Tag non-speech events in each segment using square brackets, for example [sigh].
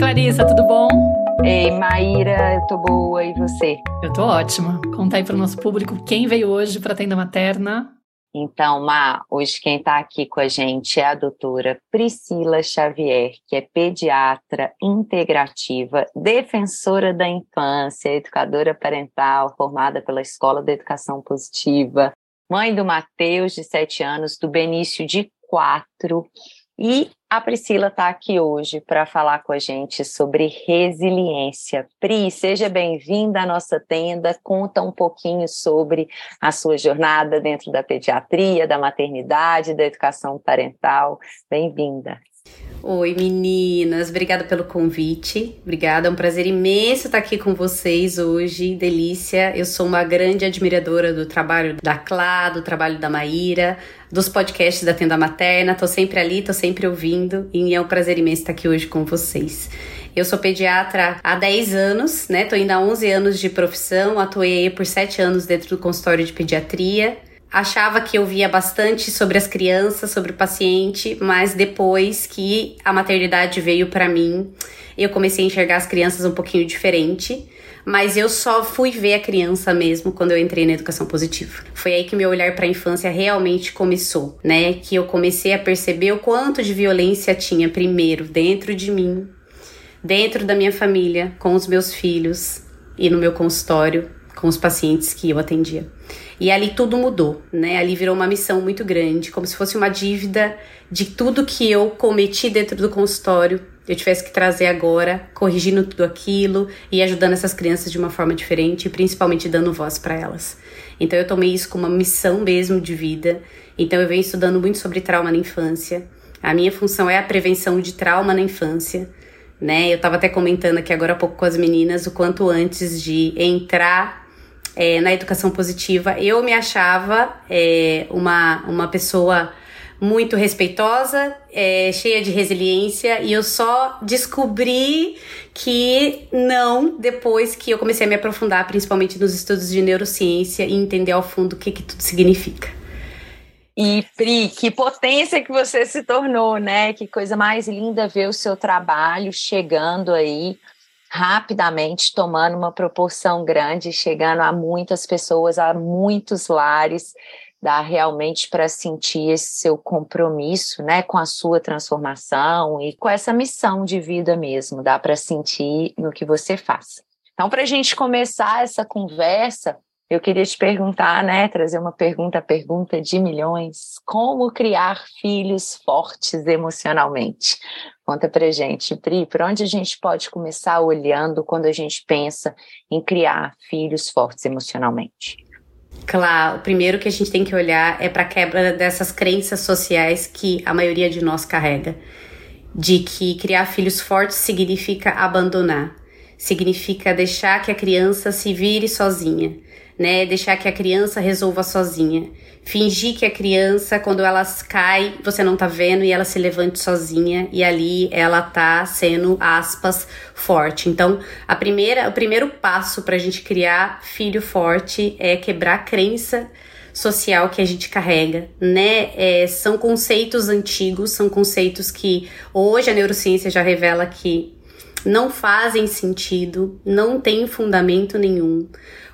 Clarissa, tudo bom? Ei, Maíra, eu tô boa e você? Eu tô ótima. Conta aí para o nosso público quem veio hoje para a tenda materna. Então, Ma, hoje quem está aqui com a gente é a doutora Priscila Xavier, que é pediatra integrativa, defensora da infância, educadora parental, formada pela Escola da Educação Positiva, mãe do Matheus, de 7 anos, do Benício, de 4, e a Priscila está aqui hoje para falar com a gente sobre resiliência. Pri, seja bem-vinda à nossa tenda. Conta um pouquinho sobre a sua jornada dentro da pediatria, da maternidade, da educação parental. Bem-vinda. Oi, meninas, obrigada pelo convite. Obrigada, é um prazer imenso estar aqui com vocês hoje. Delícia. Eu sou uma grande admiradora do trabalho da Clá, do trabalho da Maíra, dos podcasts da Tenda Materna. Tô sempre ali, tô sempre ouvindo e é um prazer imenso estar aqui hoje com vocês. Eu sou pediatra há 10 anos, né? Tô indo há 11 anos de profissão, atuei por 7 anos dentro do consultório de pediatria achava que eu via bastante sobre as crianças, sobre o paciente, mas depois que a maternidade veio para mim, eu comecei a enxergar as crianças um pouquinho diferente. Mas eu só fui ver a criança mesmo quando eu entrei na educação positiva. Foi aí que meu olhar para a infância realmente começou, né? Que eu comecei a perceber o quanto de violência tinha primeiro dentro de mim, dentro da minha família, com os meus filhos e no meu consultório com os pacientes que eu atendia. E ali tudo mudou, né? Ali virou uma missão muito grande, como se fosse uma dívida de tudo que eu cometi dentro do consultório, eu tivesse que trazer agora, corrigindo tudo aquilo e ajudando essas crianças de uma forma diferente, principalmente dando voz para elas. Então eu tomei isso como uma missão mesmo de vida. Então eu venho estudando muito sobre trauma na infância. A minha função é a prevenção de trauma na infância. Né? Eu estava até comentando aqui agora há pouco com as meninas o quanto antes de entrar é, na educação positiva, eu me achava é, uma, uma pessoa muito respeitosa, é, cheia de resiliência, e eu só descobri que não depois que eu comecei a me aprofundar, principalmente nos estudos de neurociência, e entender ao fundo o que, que tudo significa. E Pri, que potência que você se tornou, né? Que coisa mais linda ver o seu trabalho chegando aí rapidamente tomando uma proporção grande, chegando a muitas pessoas, a muitos lares, dá realmente para sentir esse seu compromisso, né, com a sua transformação e com essa missão de vida mesmo, dá para sentir no que você faz. Então, para a gente começar essa conversa, eu queria te perguntar, né, trazer uma pergunta, pergunta de milhões, como criar filhos fortes emocionalmente? Conta pra gente, Pri, por onde a gente pode começar olhando quando a gente pensa em criar filhos fortes emocionalmente? Claro, o primeiro que a gente tem que olhar é para a quebra dessas crenças sociais que a maioria de nós carrega, de que criar filhos fortes significa abandonar, significa deixar que a criança se vire sozinha, né? Deixar que a criança resolva sozinha. Fingir que a criança, quando ela cai, você não tá vendo e ela se levante sozinha e ali ela tá sendo, aspas, forte. Então, a primeira, o primeiro passo para a gente criar filho forte é quebrar a crença social que a gente carrega, né? É, são conceitos antigos, são conceitos que hoje a neurociência já revela que não fazem sentido, não tem fundamento nenhum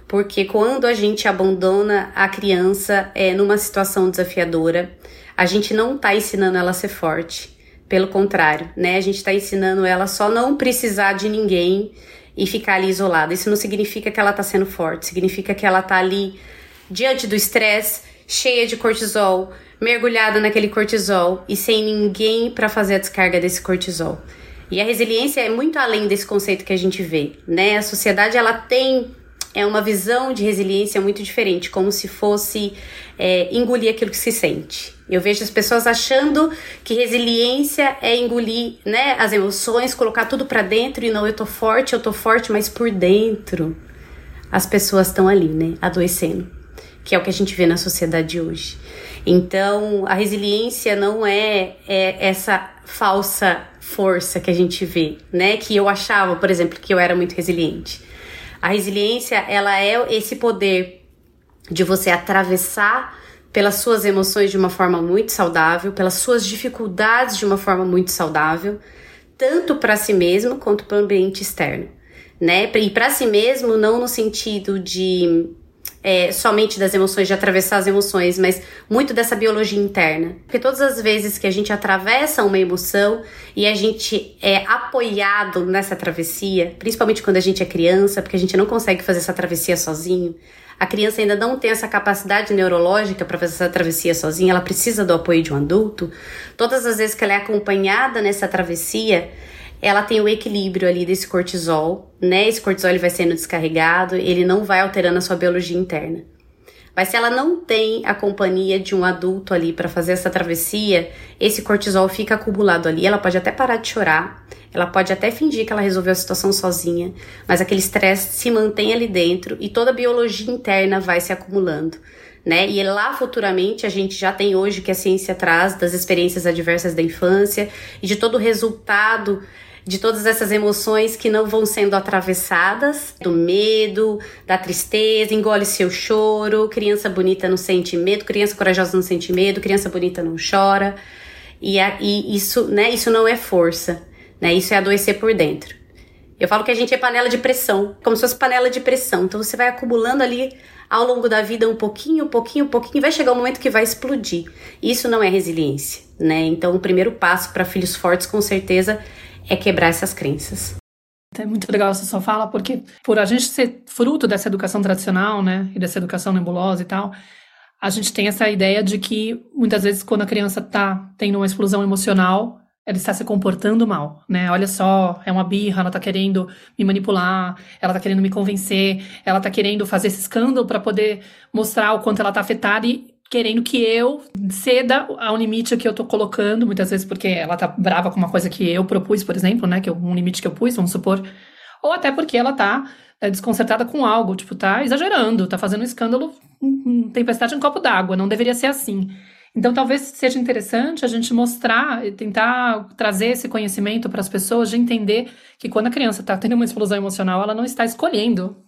porque quando a gente abandona a criança é, numa situação desafiadora, a gente não está ensinando ela a ser forte. Pelo contrário, né? A gente está ensinando ela só não precisar de ninguém e ficar ali isolada. Isso não significa que ela está sendo forte, significa que ela está ali diante do estresse, cheia de cortisol, mergulhada naquele cortisol e sem ninguém para fazer a descarga desse cortisol. E a resiliência é muito além desse conceito que a gente vê, né? A sociedade ela tem é uma visão de resiliência muito diferente, como se fosse é, engolir aquilo que se sente. Eu vejo as pessoas achando que resiliência é engolir, né, as emoções, colocar tudo para dentro e não eu tô forte, eu tô forte, mas por dentro as pessoas estão ali, né, adoecendo, que é o que a gente vê na sociedade hoje. Então, a resiliência não é, é essa falsa força que a gente vê, né, que eu achava, por exemplo, que eu era muito resiliente. A resiliência, ela é esse poder de você atravessar pelas suas emoções de uma forma muito saudável, pelas suas dificuldades de uma forma muito saudável, tanto para si mesmo quanto para o ambiente externo, né? E para si mesmo não no sentido de é, somente das emoções, de atravessar as emoções, mas muito dessa biologia interna. Porque todas as vezes que a gente atravessa uma emoção e a gente é apoiado nessa travessia, principalmente quando a gente é criança, porque a gente não consegue fazer essa travessia sozinho, a criança ainda não tem essa capacidade neurológica para fazer essa travessia sozinha, ela precisa do apoio de um adulto. Todas as vezes que ela é acompanhada nessa travessia, ela tem o equilíbrio ali desse cortisol, né? Esse cortisol ele vai sendo descarregado, ele não vai alterando a sua biologia interna. Mas se ela não tem a companhia de um adulto ali para fazer essa travessia, esse cortisol fica acumulado ali. Ela pode até parar de chorar, ela pode até fingir que ela resolveu a situação sozinha, mas aquele estresse se mantém ali dentro e toda a biologia interna vai se acumulando. Né? E lá futuramente a gente já tem hoje que a ciência traz das experiências adversas da infância e de todo o resultado de todas essas emoções que não vão sendo atravessadas, do medo, da tristeza, engole seu choro, criança bonita não sente medo, criança corajosa não sente medo, criança bonita não chora. E, a, e isso, né, isso não é força, né? Isso é adoecer por dentro. Eu falo que a gente é panela de pressão, como se fosse panela de pressão. Então você vai acumulando ali ao longo da vida um pouquinho, pouquinho, pouquinho, e vai chegar um momento que vai explodir. Isso não é resiliência, né? Então o primeiro passo para filhos fortes, com certeza, é quebrar essas crenças. É muito legal essa sua fala, porque por a gente ser fruto dessa educação tradicional, né, e dessa educação nebulosa e tal, a gente tem essa ideia de que muitas vezes quando a criança está tendo uma explosão emocional, ela está se comportando mal, né? Olha só, é uma birra, ela está querendo me manipular, ela está querendo me convencer, ela está querendo fazer esse escândalo para poder mostrar o quanto ela está afetada e querendo que eu ceda ao limite que eu tô colocando, muitas vezes porque ela tá brava com uma coisa que eu propus, por exemplo, né, que eu, um limite que eu pus, vamos supor, ou até porque ela tá é, desconcertada com algo, tipo, tá exagerando, tá fazendo um escândalo, um, tempestade em um copo d'água, não deveria ser assim. Então, talvez seja interessante a gente mostrar e tentar trazer esse conhecimento para as pessoas de entender que quando a criança está tendo uma explosão emocional, ela não está escolhendo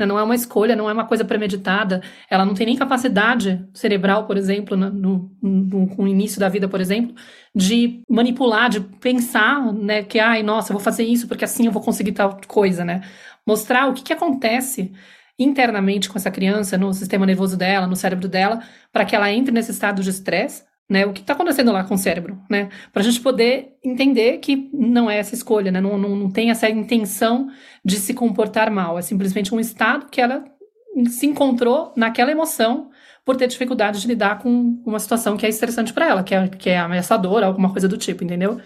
né? Não é uma escolha, não é uma coisa premeditada. Ela não tem nem capacidade cerebral, por exemplo, no, no, no, início da vida, por exemplo, de manipular, de pensar, né, que, ai, nossa, eu vou fazer isso porque assim eu vou conseguir tal coisa, né? Mostrar o que, que acontece internamente com essa criança, no sistema nervoso dela, no cérebro dela, para que ela entre nesse estado de estresse né? O que está acontecendo lá com o cérebro, né? Para a gente poder entender que não é essa escolha, né? Não, não, não tem essa intenção de se comportar mal. É simplesmente um estado que ela se encontrou naquela emoção por ter dificuldade de lidar com uma situação que é estressante para ela, que é, que é ameaçadora, alguma coisa do tipo, entendeu?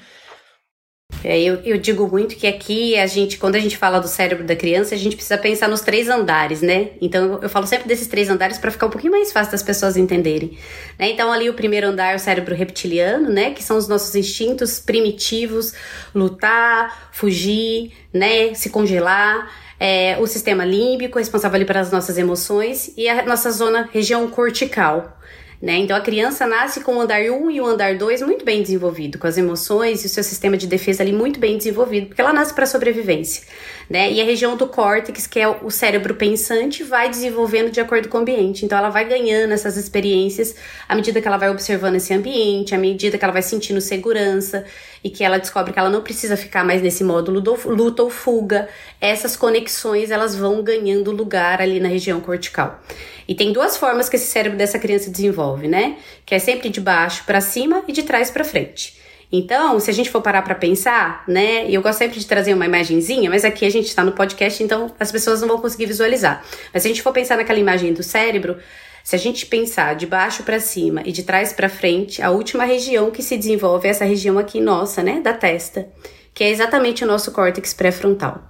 É, eu, eu, digo muito que aqui a gente, quando a gente fala do cérebro da criança, a gente precisa pensar nos três andares, né? Então eu falo sempre desses três andares para ficar um pouquinho mais fácil das pessoas entenderem. Né? Então ali o primeiro andar é o cérebro reptiliano, né? Que são os nossos instintos primitivos, lutar, fugir, né? Se congelar. É, o sistema límbico, responsável ali pelas nossas emoções, e a nossa zona, região cortical, né? Então a criança nasce com o andar 1 e o andar 2 muito bem desenvolvido, com as emoções e o seu sistema de defesa ali muito bem desenvolvido, porque ela nasce para sobrevivência. Né? E a região do córtex, que é o cérebro pensante, vai desenvolvendo de acordo com o ambiente. Então ela vai ganhando essas experiências à medida que ela vai observando esse ambiente, à medida que ela vai sentindo segurança e que ela descobre que ela não precisa ficar mais nesse módulo do luta ou fuga. Essas conexões elas vão ganhando lugar ali na região cortical. E tem duas formas que esse cérebro dessa criança desenvolve, né? Que é sempre de baixo para cima e de trás para frente. Então, se a gente for parar para pensar, né? Eu gosto sempre de trazer uma imagenzinha, mas aqui a gente está no podcast, então as pessoas não vão conseguir visualizar. Mas se a gente for pensar naquela imagem do cérebro, se a gente pensar de baixo para cima e de trás para frente, a última região que se desenvolve é essa região aqui nossa, né, da testa, que é exatamente o nosso córtex pré-frontal.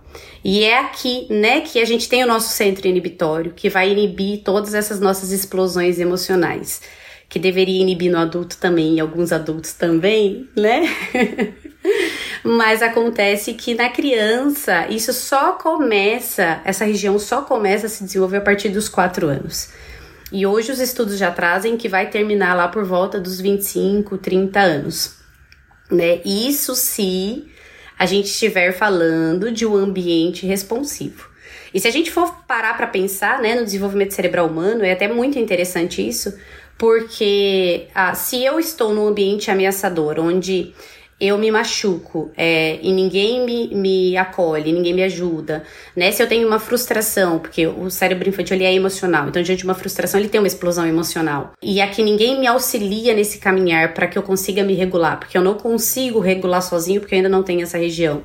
E é aqui, né, que a gente tem o nosso centro inibitório, que vai inibir todas essas nossas explosões emocionais, que deveria inibir no adulto também, e alguns adultos também, né? [laughs] Mas acontece que na criança, isso só começa, essa região só começa a se desenvolver a partir dos 4 anos. E hoje os estudos já trazem que vai terminar lá por volta dos 25, 30 anos. Né? Isso se a gente estiver falando de um ambiente responsivo. E se a gente for parar para pensar né, no desenvolvimento cerebral humano, é até muito interessante isso, porque ah, se eu estou num ambiente ameaçador, onde eu me machuco é, e ninguém me, me acolhe, ninguém me ajuda, né? Se eu tenho uma frustração, porque o cérebro infantil ele é emocional, então diante de uma frustração ele tem uma explosão emocional. E aqui ninguém me auxilia nesse caminhar para que eu consiga me regular, porque eu não consigo regular sozinho porque eu ainda não tenho essa região.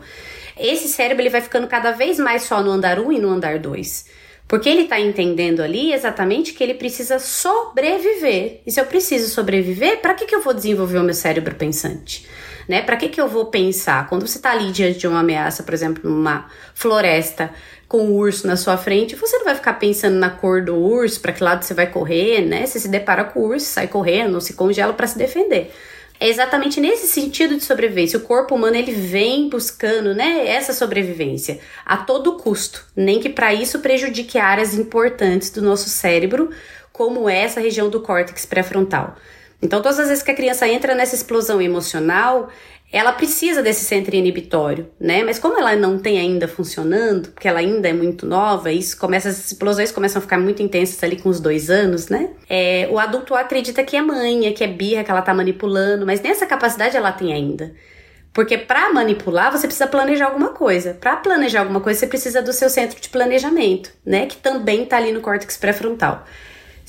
Esse cérebro ele vai ficando cada vez mais só no andar 1 um e no andar 2. Porque ele está entendendo ali exatamente que ele precisa sobreviver. E se eu preciso sobreviver, para que, que eu vou desenvolver o meu cérebro pensante? Né? Para que, que eu vou pensar? Quando você está ali diante de uma ameaça, por exemplo, numa floresta com um urso na sua frente, você não vai ficar pensando na cor do urso, para que lado você vai correr, né? Você se depara com o urso, sai correndo, se congela para se defender. É exatamente nesse sentido de sobrevivência. O corpo humano ele vem buscando, né, essa sobrevivência a todo custo, nem que para isso prejudique áreas importantes do nosso cérebro, como essa região do córtex pré-frontal. Então, todas as vezes que a criança entra nessa explosão emocional, ela precisa desse centro inibitório, né? Mas como ela não tem ainda funcionando, porque ela ainda é muito nova, isso começa, as explosões começam a ficar muito intensas ali com os dois anos, né? É, o adulto acredita que é manha, que é birra, que ela tá manipulando, mas nessa capacidade ela tem ainda. Porque para manipular, você precisa planejar alguma coisa. Para planejar alguma coisa, você precisa do seu centro de planejamento, né? Que também tá ali no córtex pré-frontal.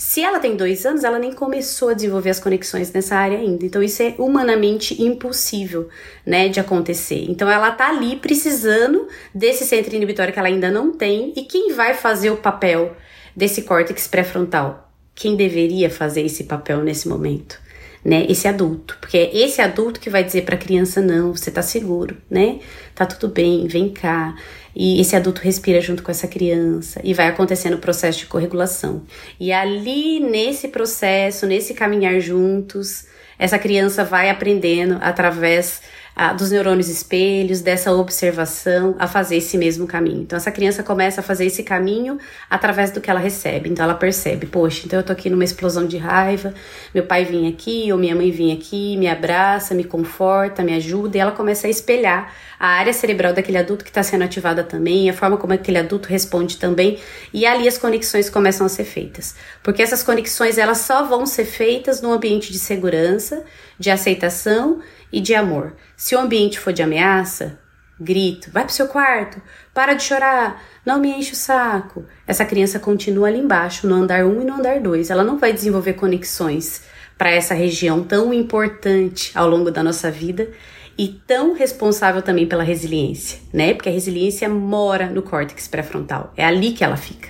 Se ela tem dois anos, ela nem começou a desenvolver as conexões nessa área ainda. Então, isso é humanamente impossível, né, de acontecer. Então, ela tá ali precisando desse centro inibitório que ela ainda não tem. E quem vai fazer o papel desse córtex pré-frontal? Quem deveria fazer esse papel nesse momento? Né, esse adulto, porque é esse adulto que vai dizer para a criança não, você tá seguro, né? Tá tudo bem, vem cá e esse adulto respira junto com essa criança e vai acontecendo o processo de corregulação. E ali nesse processo, nesse caminhar juntos, essa criança vai aprendendo através a, dos neurônios espelhos, dessa observação, a fazer esse mesmo caminho. Então, essa criança começa a fazer esse caminho através do que ela recebe. Então, ela percebe: poxa, então eu tô aqui numa explosão de raiva, meu pai vinha aqui, ou minha mãe vinha aqui, me abraça, me conforta, me ajuda, e ela começa a espelhar a área cerebral daquele adulto que está sendo ativada também, a forma como aquele adulto responde também, e ali as conexões começam a ser feitas. Porque essas conexões elas só vão ser feitas no ambiente de segurança, de aceitação e de amor. Se o ambiente for de ameaça, grito, vai pro seu quarto, para de chorar, não me enche o saco. Essa criança continua ali embaixo, no andar 1 e no andar 2. Ela não vai desenvolver conexões para essa região tão importante ao longo da nossa vida e tão responsável também pela resiliência, né? Porque a resiliência mora no córtex pré-frontal. É ali que ela fica.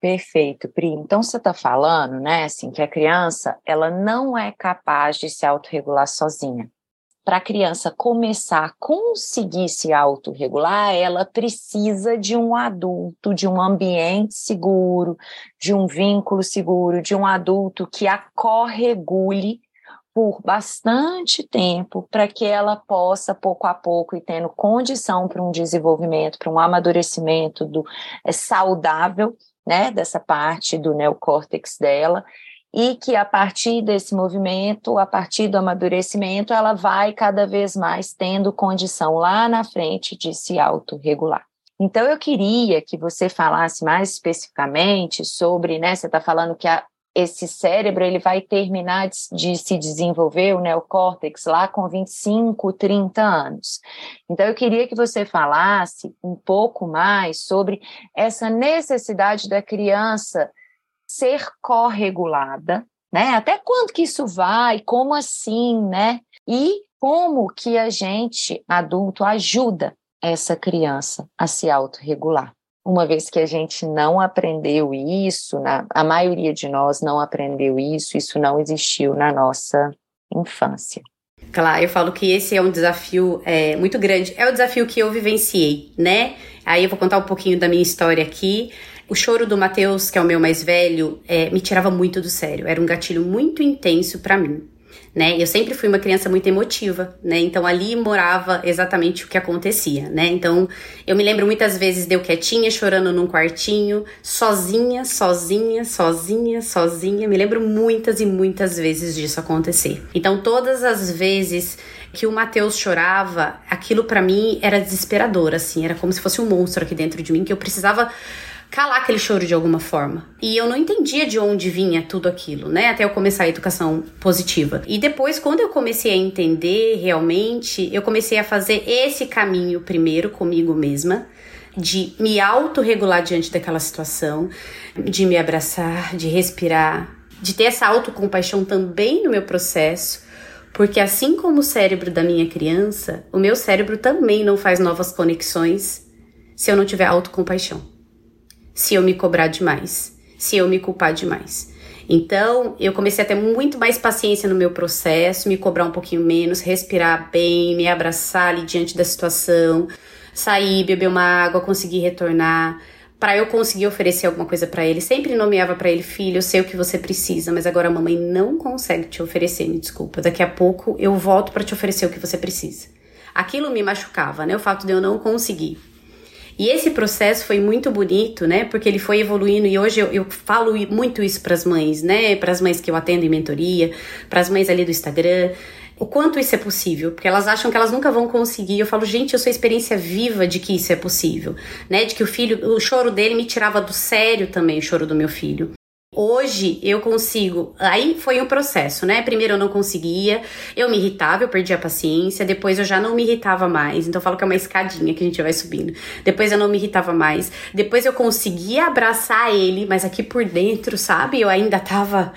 Perfeito, Pri. Então você está falando, né, assim, que a criança ela não é capaz de se autorregular sozinha para a criança começar a conseguir se autorregular, ela precisa de um adulto, de um ambiente seguro, de um vínculo seguro, de um adulto que a corregule por bastante tempo para que ela possa, pouco a pouco, e tendo condição para um desenvolvimento, para um amadurecimento do, é, saudável, né, dessa parte do neocórtex dela, e que a partir desse movimento, a partir do amadurecimento, ela vai cada vez mais tendo condição lá na frente de se autorregular. Então, eu queria que você falasse mais especificamente sobre, né, você está falando que a, esse cérebro ele vai terminar de, de, se desenvolver, o neocórtex, lá com 25, 30 anos. Então, eu queria que você falasse um pouco mais sobre essa necessidade da criança ser corregulada, né? Até quando que isso vai? Como assim, né? E como que a gente, adulto, ajuda essa criança a se autorregular? Uma vez que a gente não aprendeu isso, na, a maioria de nós não aprendeu isso, isso não existiu na nossa infância. Claro, eu falo que esse é um desafio é, muito grande. É o desafio que eu vivenciei, né? Aí eu vou contar um pouquinho da minha história aqui. O choro do Matheus, que é o meu mais velho, é, me tirava muito do sério. Era um gatilho muito intenso para mim. Né? Eu sempre fui uma criança muito emotiva, né? Então ali morava exatamente o que acontecia, né? Então eu me lembro muitas vezes de eu quietinha, chorando num quartinho, sozinha, sozinha, sozinha, sozinha. Me lembro muitas e muitas vezes disso acontecer. Então todas as vezes que o Matheus chorava, aquilo para mim era desesperador, assim, era como se fosse um monstro aqui dentro de mim que eu precisava calar aquele choro de alguma forma. E eu não entendia de onde vinha tudo aquilo, né? Até eu começar a educação positiva. E depois, quando eu comecei a entender realmente, eu comecei a fazer esse caminho primeiro comigo mesma de me autorregular diante daquela situação, de me abraçar, de respirar, de ter essa autocompaixão também no meu processo, porque assim como o cérebro da minha criança, o meu cérebro também não faz novas conexões se eu não tiver autocompaixão. Se eu me cobrar demais, se eu me culpar demais. Então, eu comecei a ter muito mais paciência no meu processo, me cobrar um pouquinho menos, respirar bem, me abraçar ali diante da situação, sair, beber uma água, conseguir retornar, para eu conseguir oferecer alguma coisa para ele. Sempre nomeava para ele, filho, eu sei o que você precisa, mas agora a mamãe não consegue te oferecer, me desculpa. Daqui a pouco eu volto para te oferecer o que você precisa. Aquilo me machucava, né? O fato de eu não conseguir. E esse processo foi muito bonito, né? Porque ele foi evoluindo e hoje eu, eu falo muito isso para as mães, né? Para as mães que eu atendo em mentoria, para as mães ali do Instagram o quanto isso é possível, porque elas acham que elas nunca vão conseguir. Eu falo, gente, eu sou experiência viva de que isso é possível, né? De que o filho, o choro dele me tirava do sério também, o choro do meu filho. Hoje eu consigo. Aí foi um processo, né? Primeiro eu não conseguia, eu me irritava, eu perdia a paciência, depois eu já não me irritava mais. Então eu falo que é uma escadinha que a gente vai subindo. Depois eu não me irritava mais. Depois eu conseguia abraçar ele, mas aqui por dentro, sabe? Eu ainda tava,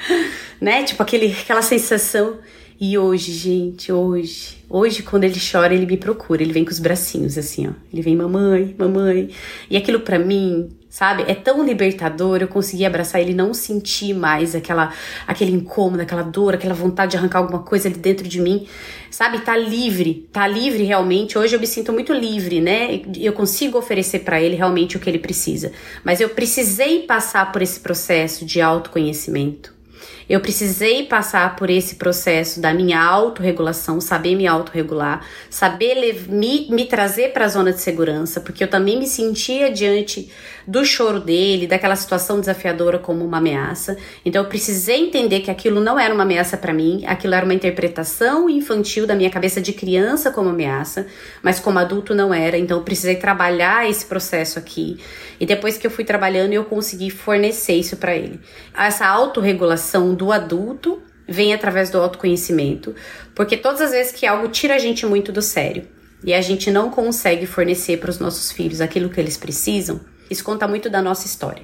né? Tipo aquele, aquela sensação e hoje, gente, hoje, hoje quando ele chora, ele me procura, ele vem com os bracinhos assim, ó. Ele vem, mamãe, mamãe. E aquilo para mim, sabe, é tão libertador. Eu consegui abraçar ele, não sentir mais aquela, aquele incômodo, aquela dor, aquela vontade de arrancar alguma coisa ali dentro de mim, sabe? Tá livre, tá livre realmente. Hoje eu me sinto muito livre, né? Eu consigo oferecer para ele realmente o que ele precisa. Mas eu precisei passar por esse processo de autoconhecimento eu precisei passar por esse processo da minha autorregulação, saber me autorregular, saber me, me trazer para a zona de segurança, porque eu também me sentia diante do choro dele, daquela situação desafiadora como uma ameaça. Então eu precisei entender que aquilo não era uma ameaça para mim, aquilo era uma interpretação infantil da minha cabeça de criança como ameaça, mas como adulto não era. Então eu precisei trabalhar esse processo aqui. E depois que eu fui trabalhando, eu consegui fornecer isso para ele. Essa autorregulação do adulto vem através do autoconhecimento, porque todas as vezes que algo tira a gente muito do sério e a gente não consegue fornecer para os nossos filhos aquilo que eles precisam, isso conta muito da nossa história.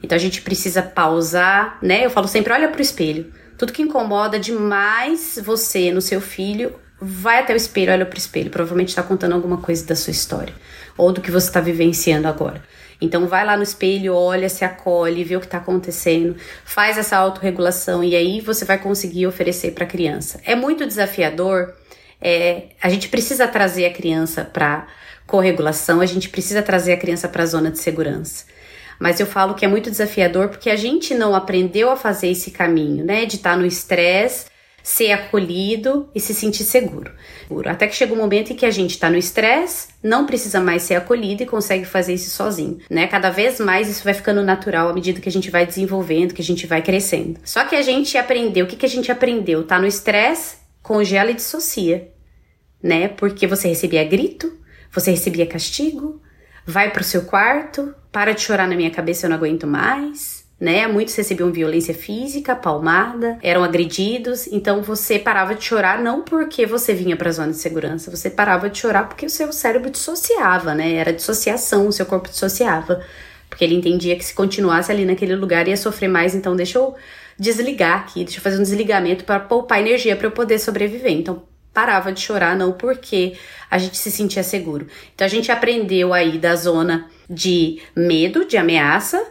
Então a gente precisa pausar, né? Eu falo sempre, olha para o espelho. Tudo que incomoda demais você no seu filho, vai até o espelho, olha para o espelho. Provavelmente está contando alguma coisa da sua história ou do que você está vivenciando agora. Então vai lá no espelho, olha, se acolhe, vê o que está acontecendo, faz essa autorregulação e aí você vai conseguir oferecer para a criança. É muito desafiador. É, a gente precisa trazer a criança para corregulação, a gente precisa trazer a criança para a zona de segurança. Mas eu falo que é muito desafiador porque a gente não aprendeu a fazer esse caminho, né? De estar tá no estresse ser acolhido e se sentir seguro. Até que chega um momento em que a gente está no estresse, não precisa mais ser acolhido e consegue fazer isso sozinho, né? Cada vez mais isso vai ficando natural à medida que a gente vai desenvolvendo, que a gente vai crescendo. Só que a gente aprendeu, o que, que a gente aprendeu? Tá no estresse, congela e dissocia, né? Porque você recebia grito, você recebia castigo, vai pro seu quarto, para de chorar na minha cabeça, eu não aguento mais né? Muitos recebiam violência física, palmada, eram agredidos, então você parava de chorar não porque você vinha para a zona de segurança, você parava de chorar porque o seu cérebro dissociava, né? Era dissociação, o seu corpo dissociava. Porque ele entendia que se continuasse ali naquele lugar ia sofrer mais, então deixa eu desligar aqui, deixa eu fazer um desligamento para poupar energia para eu poder sobreviver. Então parava de chorar não porque a gente se sentia seguro. Então a gente aprendeu aí da zona de medo, de ameaça,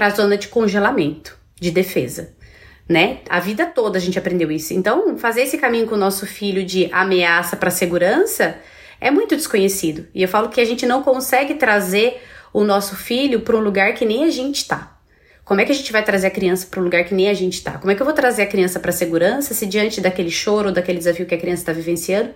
para a zona de congelamento, de defesa. Né? A vida toda a gente aprendeu isso. Então, fazer esse caminho com o nosso filho de ameaça para segurança é muito desconhecido. E eu falo que a gente não consegue trazer o nosso filho para um lugar que nem a gente está. Como é que a gente vai trazer a criança para um lugar que nem a gente está? Como é que eu vou trazer a criança para segurança se diante daquele choro, daquele desafio que a criança está vivenciando,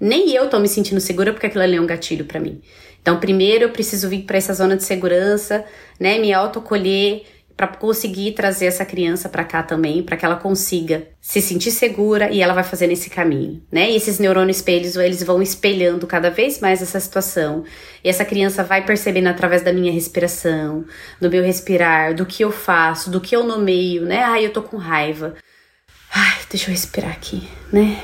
nem eu tô me sentindo segura porque aquilo ali é um gatilho para mim. Então, primeiro eu preciso vir para essa zona de segurança, né, me autocolher, para conseguir trazer essa criança para cá também, para que ela consiga se sentir segura e ela vai fazendo esse caminho, né? E esses neurônios espelhos, eles vão espelhando cada vez mais essa situação. E essa criança vai percebendo através da minha respiração, do meu respirar, do que eu faço, do que eu nomeio, né? Ai, eu tô com raiva. Ai, deixa eu respirar aqui, né?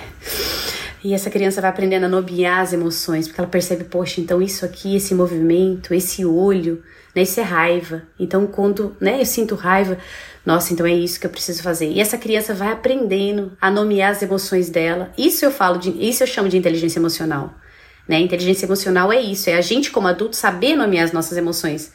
E essa criança vai aprendendo a nomear as emoções, porque ela percebe, poxa, então isso aqui, esse movimento, esse olho, né, isso é raiva. Então, quando né, eu sinto raiva, nossa, então é isso que eu preciso fazer. E essa criança vai aprendendo a nomear as emoções dela. Isso eu falo de, isso eu chamo de inteligência emocional. Né? Inteligência emocional é isso, é a gente como adulto saber nomear as nossas emoções.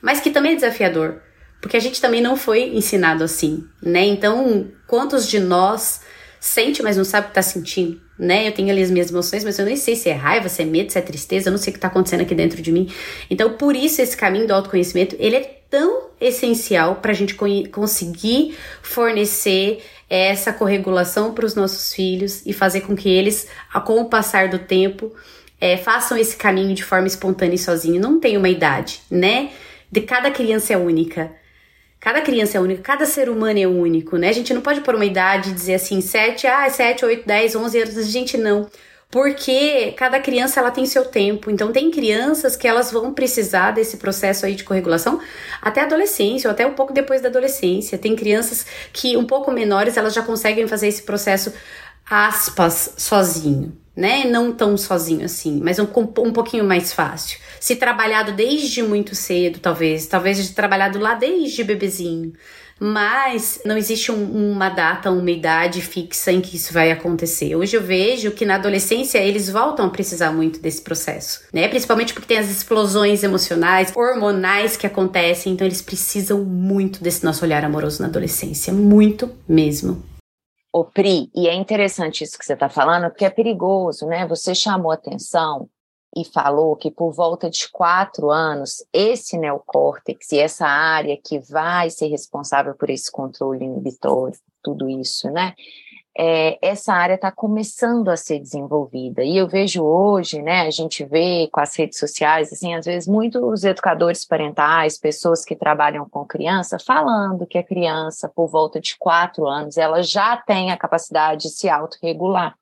Mas que também é desafiador, porque a gente também não foi ensinado assim, né? Então, quantos de nós sente, mas não sabe o que tá sentindo, né? Eu tenho ali as minhas emoções, mas eu nem sei se é raiva, se é medo, se é tristeza, eu não sei o que tá acontecendo aqui dentro de mim. Então, por isso esse caminho do autoconhecimento, ele é tão essencial para a gente conseguir fornecer essa corregulação para os nossos filhos e fazer com que eles, com o passar do tempo, é, façam esse caminho de forma espontânea e sozinho. Não tem uma idade, né? De cada criança é única. Cada criança é única, cada ser humano é único, né? A gente não pode pôr uma idade e dizer assim, 7, ah, 7, 8, 10, 11 anos. Gente, não. Porque cada criança ela tem seu tempo. Então tem crianças que elas vão precisar desse processo aí de corregulação até a adolescência ou até um pouco depois da adolescência. Tem crianças que um pouco menores, elas já conseguem fazer esse processo aspas sozinho, né? Não tão sozinho assim, mas um, um pouquinho mais fácil se trabalhado desde muito cedo, talvez, talvez trabalhado lá desde bebezinho. Mas não existe um, uma data, uma idade fixa em que isso vai acontecer. Hoje eu vejo que na adolescência eles voltam a precisar muito desse processo, né? Principalmente porque tem as explosões emocionais, hormonais que acontecem, então eles precisam muito desse nosso olhar amoroso na adolescência, muito mesmo. Ô Pri, e é interessante isso que você está falando, porque é perigoso, né? Você chamou atenção e falou que por volta de quatro anos, esse neocórtex e essa área que vai ser responsável por esse controle inibitório, tudo isso, né? É, essa área está começando a ser desenvolvida. E eu vejo hoje, né, a gente vê com as redes sociais, assim, às vezes muitos educadores parentais, pessoas que trabalham com criança, falando que a criança, por volta de quatro anos, ela já tem a capacidade de se autorregular.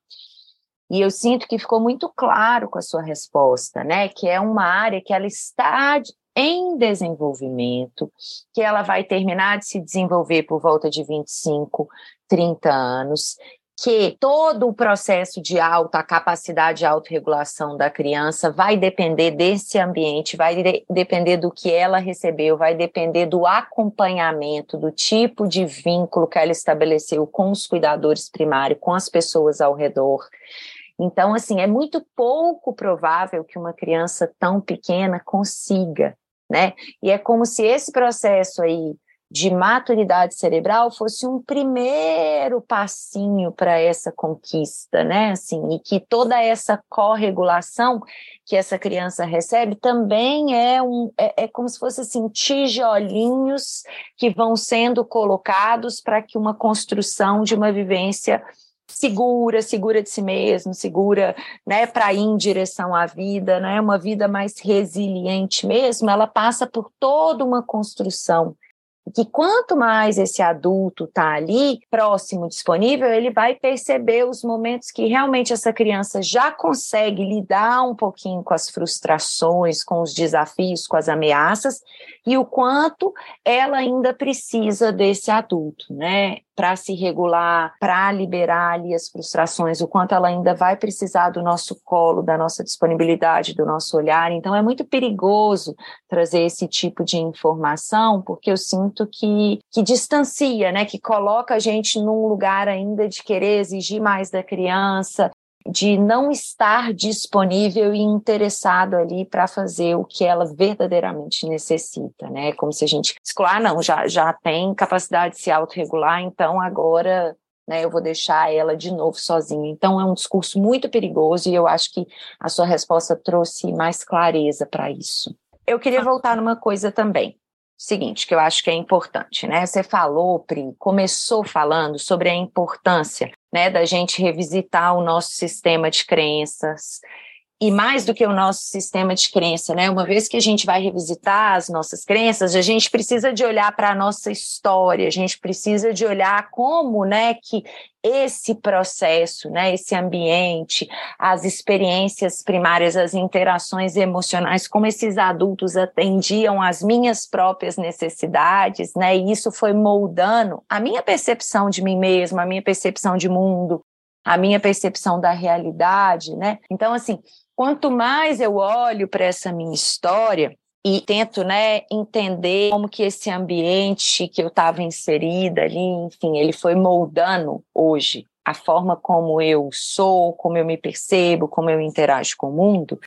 E eu sinto que ficou muito claro com a sua resposta, né? Que é uma área que ela está em desenvolvimento, que ela vai terminar de se desenvolver por volta de 25, 30 anos, que todo o processo de alta, capacidade de autorregulação da criança vai depender desse ambiente, vai de depender do que ela recebeu, vai depender do acompanhamento, do tipo de vínculo que ela estabeleceu com os cuidadores primários, com as pessoas ao redor. Então, assim, é muito pouco provável que uma criança tão pequena consiga, né? E é como se esse processo aí de maturidade cerebral fosse um primeiro passinho para essa conquista, né? Assim, e que toda essa corregulação que essa criança recebe também é um é, é como se fosse assim tijolinhos que vão sendo colocados para que uma construção de uma vivência segura, segura de si mesmo, segura, né, para ir em direção à vida, né, uma vida mais resiliente mesmo, ela passa por toda uma construção que quanto mais esse adulto está ali, próximo, disponível, ele vai perceber os momentos que realmente essa criança já consegue lidar um pouquinho com as frustrações, com os desafios, com as ameaças, e o quanto ela ainda precisa desse adulto, né? Para se regular, para liberar ali as frustrações, o quanto ela ainda vai precisar do nosso colo, da nossa disponibilidade, do nosso olhar. Então, é muito perigoso trazer esse tipo de informação, porque eu sinto que, que distancia, né? Que coloca a gente num lugar ainda de querer exigir mais da criança, de não estar disponível e interessado ali para fazer o que ela verdadeiramente necessita, né? Como se a gente, ah, não, já, já tem capacidade de se autorregular, então agora né, eu vou deixar ela de novo sozinha. Então é um discurso muito perigoso e eu acho que a sua resposta trouxe mais clareza para isso. Eu queria voltar numa coisa também seguinte, que eu acho que é importante, né? Você falou, Pri, começou falando sobre a importância, né, da gente revisitar o nosso sistema de crenças e mais do que o nosso sistema de crença, né? Uma vez que a gente vai revisitar as nossas crenças, a gente precisa de olhar para a nossa história, a gente precisa de olhar como, né, que esse processo, né, esse ambiente, as experiências primárias, as interações emocionais, como esses adultos atendiam às minhas próprias necessidades, né, e isso foi moldando a minha percepção de mim mesma, a minha percepção de mundo, a minha percepção da realidade, né? Então, assim, quanto mais eu olho para essa minha história e tento, né, entender como que esse ambiente que eu estava inserida ali, enfim, ele foi moldando hoje a forma como eu sou, como eu me percebo, como eu interajo com o mundo,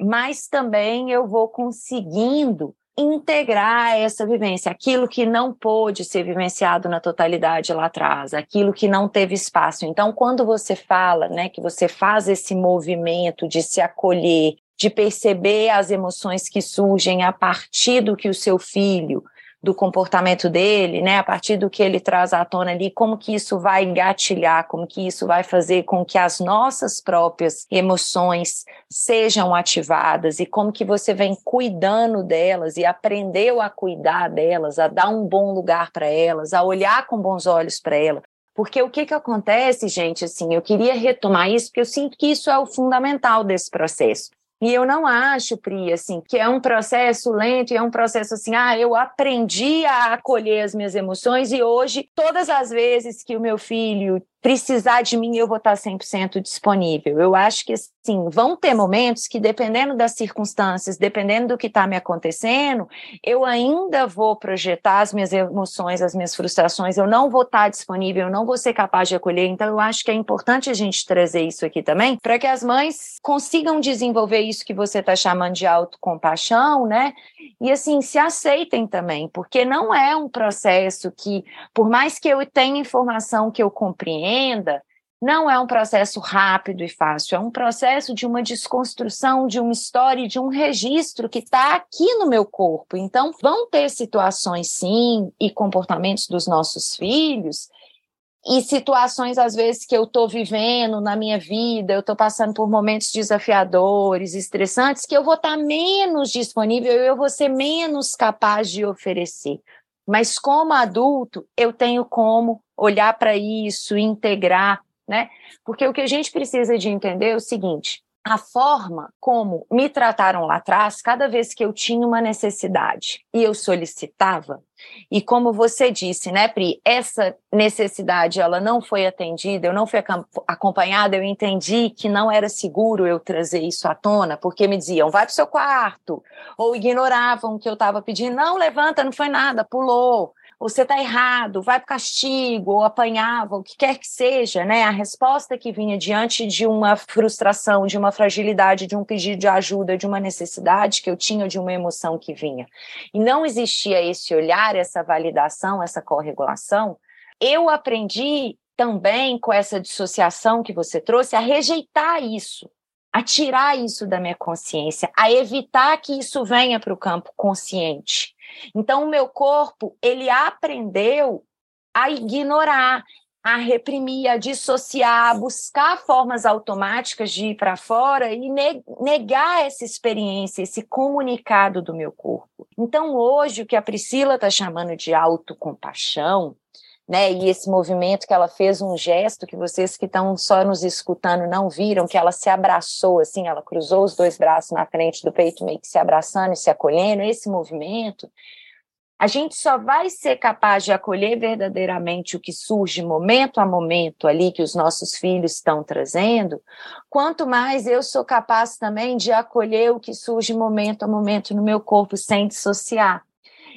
mas também eu vou conseguindo integrar essa vivência, aquilo que não pôde ser vivenciado na totalidade lá atrás, aquilo que não teve espaço. Então, quando você fala, né, que você faz esse movimento de se acolher, de perceber as emoções que surgem a partir do que o seu filho do comportamento dele, né, a partir do que ele traz à tona ali, como que isso vai engatilhar, como que isso vai fazer com que as nossas próprias emoções sejam ativadas e como que você vem cuidando delas e aprendeu a cuidar delas, a dar um bom lugar para elas, a olhar com bons olhos para elas. Porque o que que acontece, gente, assim, eu queria retomar isso, porque eu sinto que isso é o fundamental desse processo. E eu não acho, Pri, assim, que é um processo lento e é um processo assim, ah, eu aprendi a acolher as minhas emoções e hoje, todas as vezes que o meu filho precisar de mim, eu vou estar 100% disponível. Eu acho que, assim, vão ter momentos que, dependendo das circunstâncias, dependendo do que está me acontecendo, eu ainda vou projetar as minhas emoções, as minhas frustrações, eu não vou estar disponível, eu não vou ser capaz de acolher. Então, eu acho que é importante a gente trazer isso aqui também, para que as mães consigam desenvolver isso que você está chamando de autocompaixão, né? E, assim, se aceitem também, porque não é um processo que, por mais que eu tenha informação que eu compreendo, emenda não é um processo rápido e fácil, é um processo de uma desconstrução de uma história, de um registro que está aqui no meu corpo. Então, vão ter situações, sim, e comportamentos dos nossos filhos, e situações, às vezes, que eu estou vivendo na minha vida, eu estou passando por momentos desafiadores, estressantes, que eu vou estar tá menos disponível, eu vou ser menos capaz de oferecer. Mas como adulto, eu tenho como olhar para isso, integrar, né? Porque o que a gente precisa de entender é o seguinte: a forma como me trataram lá atrás, cada vez que eu tinha uma necessidade e eu solicitava, e como você disse, né, Pri, essa necessidade ela não foi atendida, eu não fui acompanhada, eu entendi que não era seguro eu trazer isso à tona, porque me diziam, vai para o seu quarto, ou ignoravam o que eu estava pedindo, não, levanta, não foi nada, pulou você está errado, vai para castigo, ou apanhava, o que quer que seja, né? A resposta que vinha diante de uma frustração, de uma fragilidade, de um pedido de ajuda, de uma necessidade que eu tinha, de uma emoção que vinha. E não existia esse olhar, essa validação, essa corregulação. Eu aprendi também com essa dissociação que você trouxe a rejeitar isso, a tirar isso da minha consciência, a evitar que isso venha para o campo consciente. Então, o meu corpo, ele aprendeu a ignorar, a reprimir, a dissociar, a buscar formas automáticas de ir para fora e negar essa experiência, esse comunicado do meu corpo. Então, hoje, o que a Priscila está chamando de autocompaixão, né? E esse movimento que ela fez um gesto que vocês que estão só nos escutando não viram, que ela se abraçou assim, ela cruzou os dois braços na frente do peito, meio que se abraçando e se acolhendo, esse movimento, a gente só vai ser capaz de acolher verdadeiramente o que surge momento a momento ali que os nossos filhos estão trazendo, quanto mais eu sou capaz também de acolher o que surge momento a momento no meu corpo sem dissociar.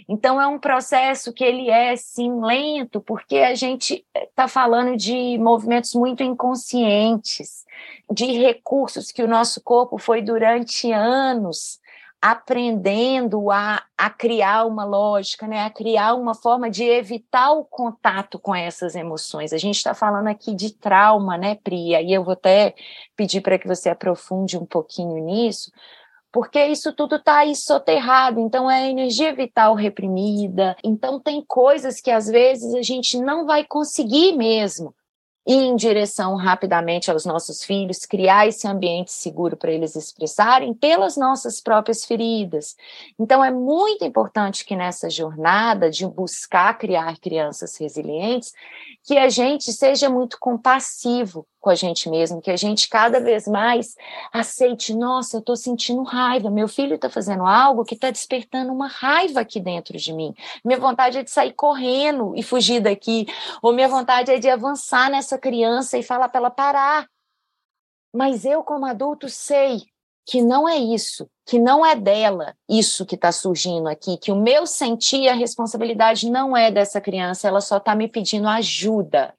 Então é um processo que ele é sim lento, porque a gente está falando de movimentos muito inconscientes, de recursos que o nosso corpo foi durante anos aprendendo a, a criar uma lógica, né, a criar uma forma de evitar o contato com essas emoções. A gente está falando aqui de trauma, né, Pri? Aí eu vou até pedir para que você aprofunde um pouquinho nisso, porque isso tudo está aí soterrado, então é energia vital reprimida, então tem coisas que às vezes a gente não vai conseguir mesmo ir em direção rapidamente aos nossos filhos, criar esse ambiente seguro para eles expressarem pelas nossas próprias feridas. Então, é muito importante que nessa jornada de buscar criar crianças resilientes, que a gente seja muito compassivo com a gente mesmo, que a gente cada vez mais aceite, nossa, eu estou sentindo raiva, meu filho está fazendo algo que está despertando uma raiva aqui dentro de mim. Minha vontade é de sair correndo e fugir daqui, ou minha vontade é de avançar nessa criança e falar para ela parar. Mas eu, como adulto, sei que não é isso, que não é dela isso que está surgindo aqui, que o meu sentir, a responsabilidade não é dessa criança, ela só está me pedindo ajuda.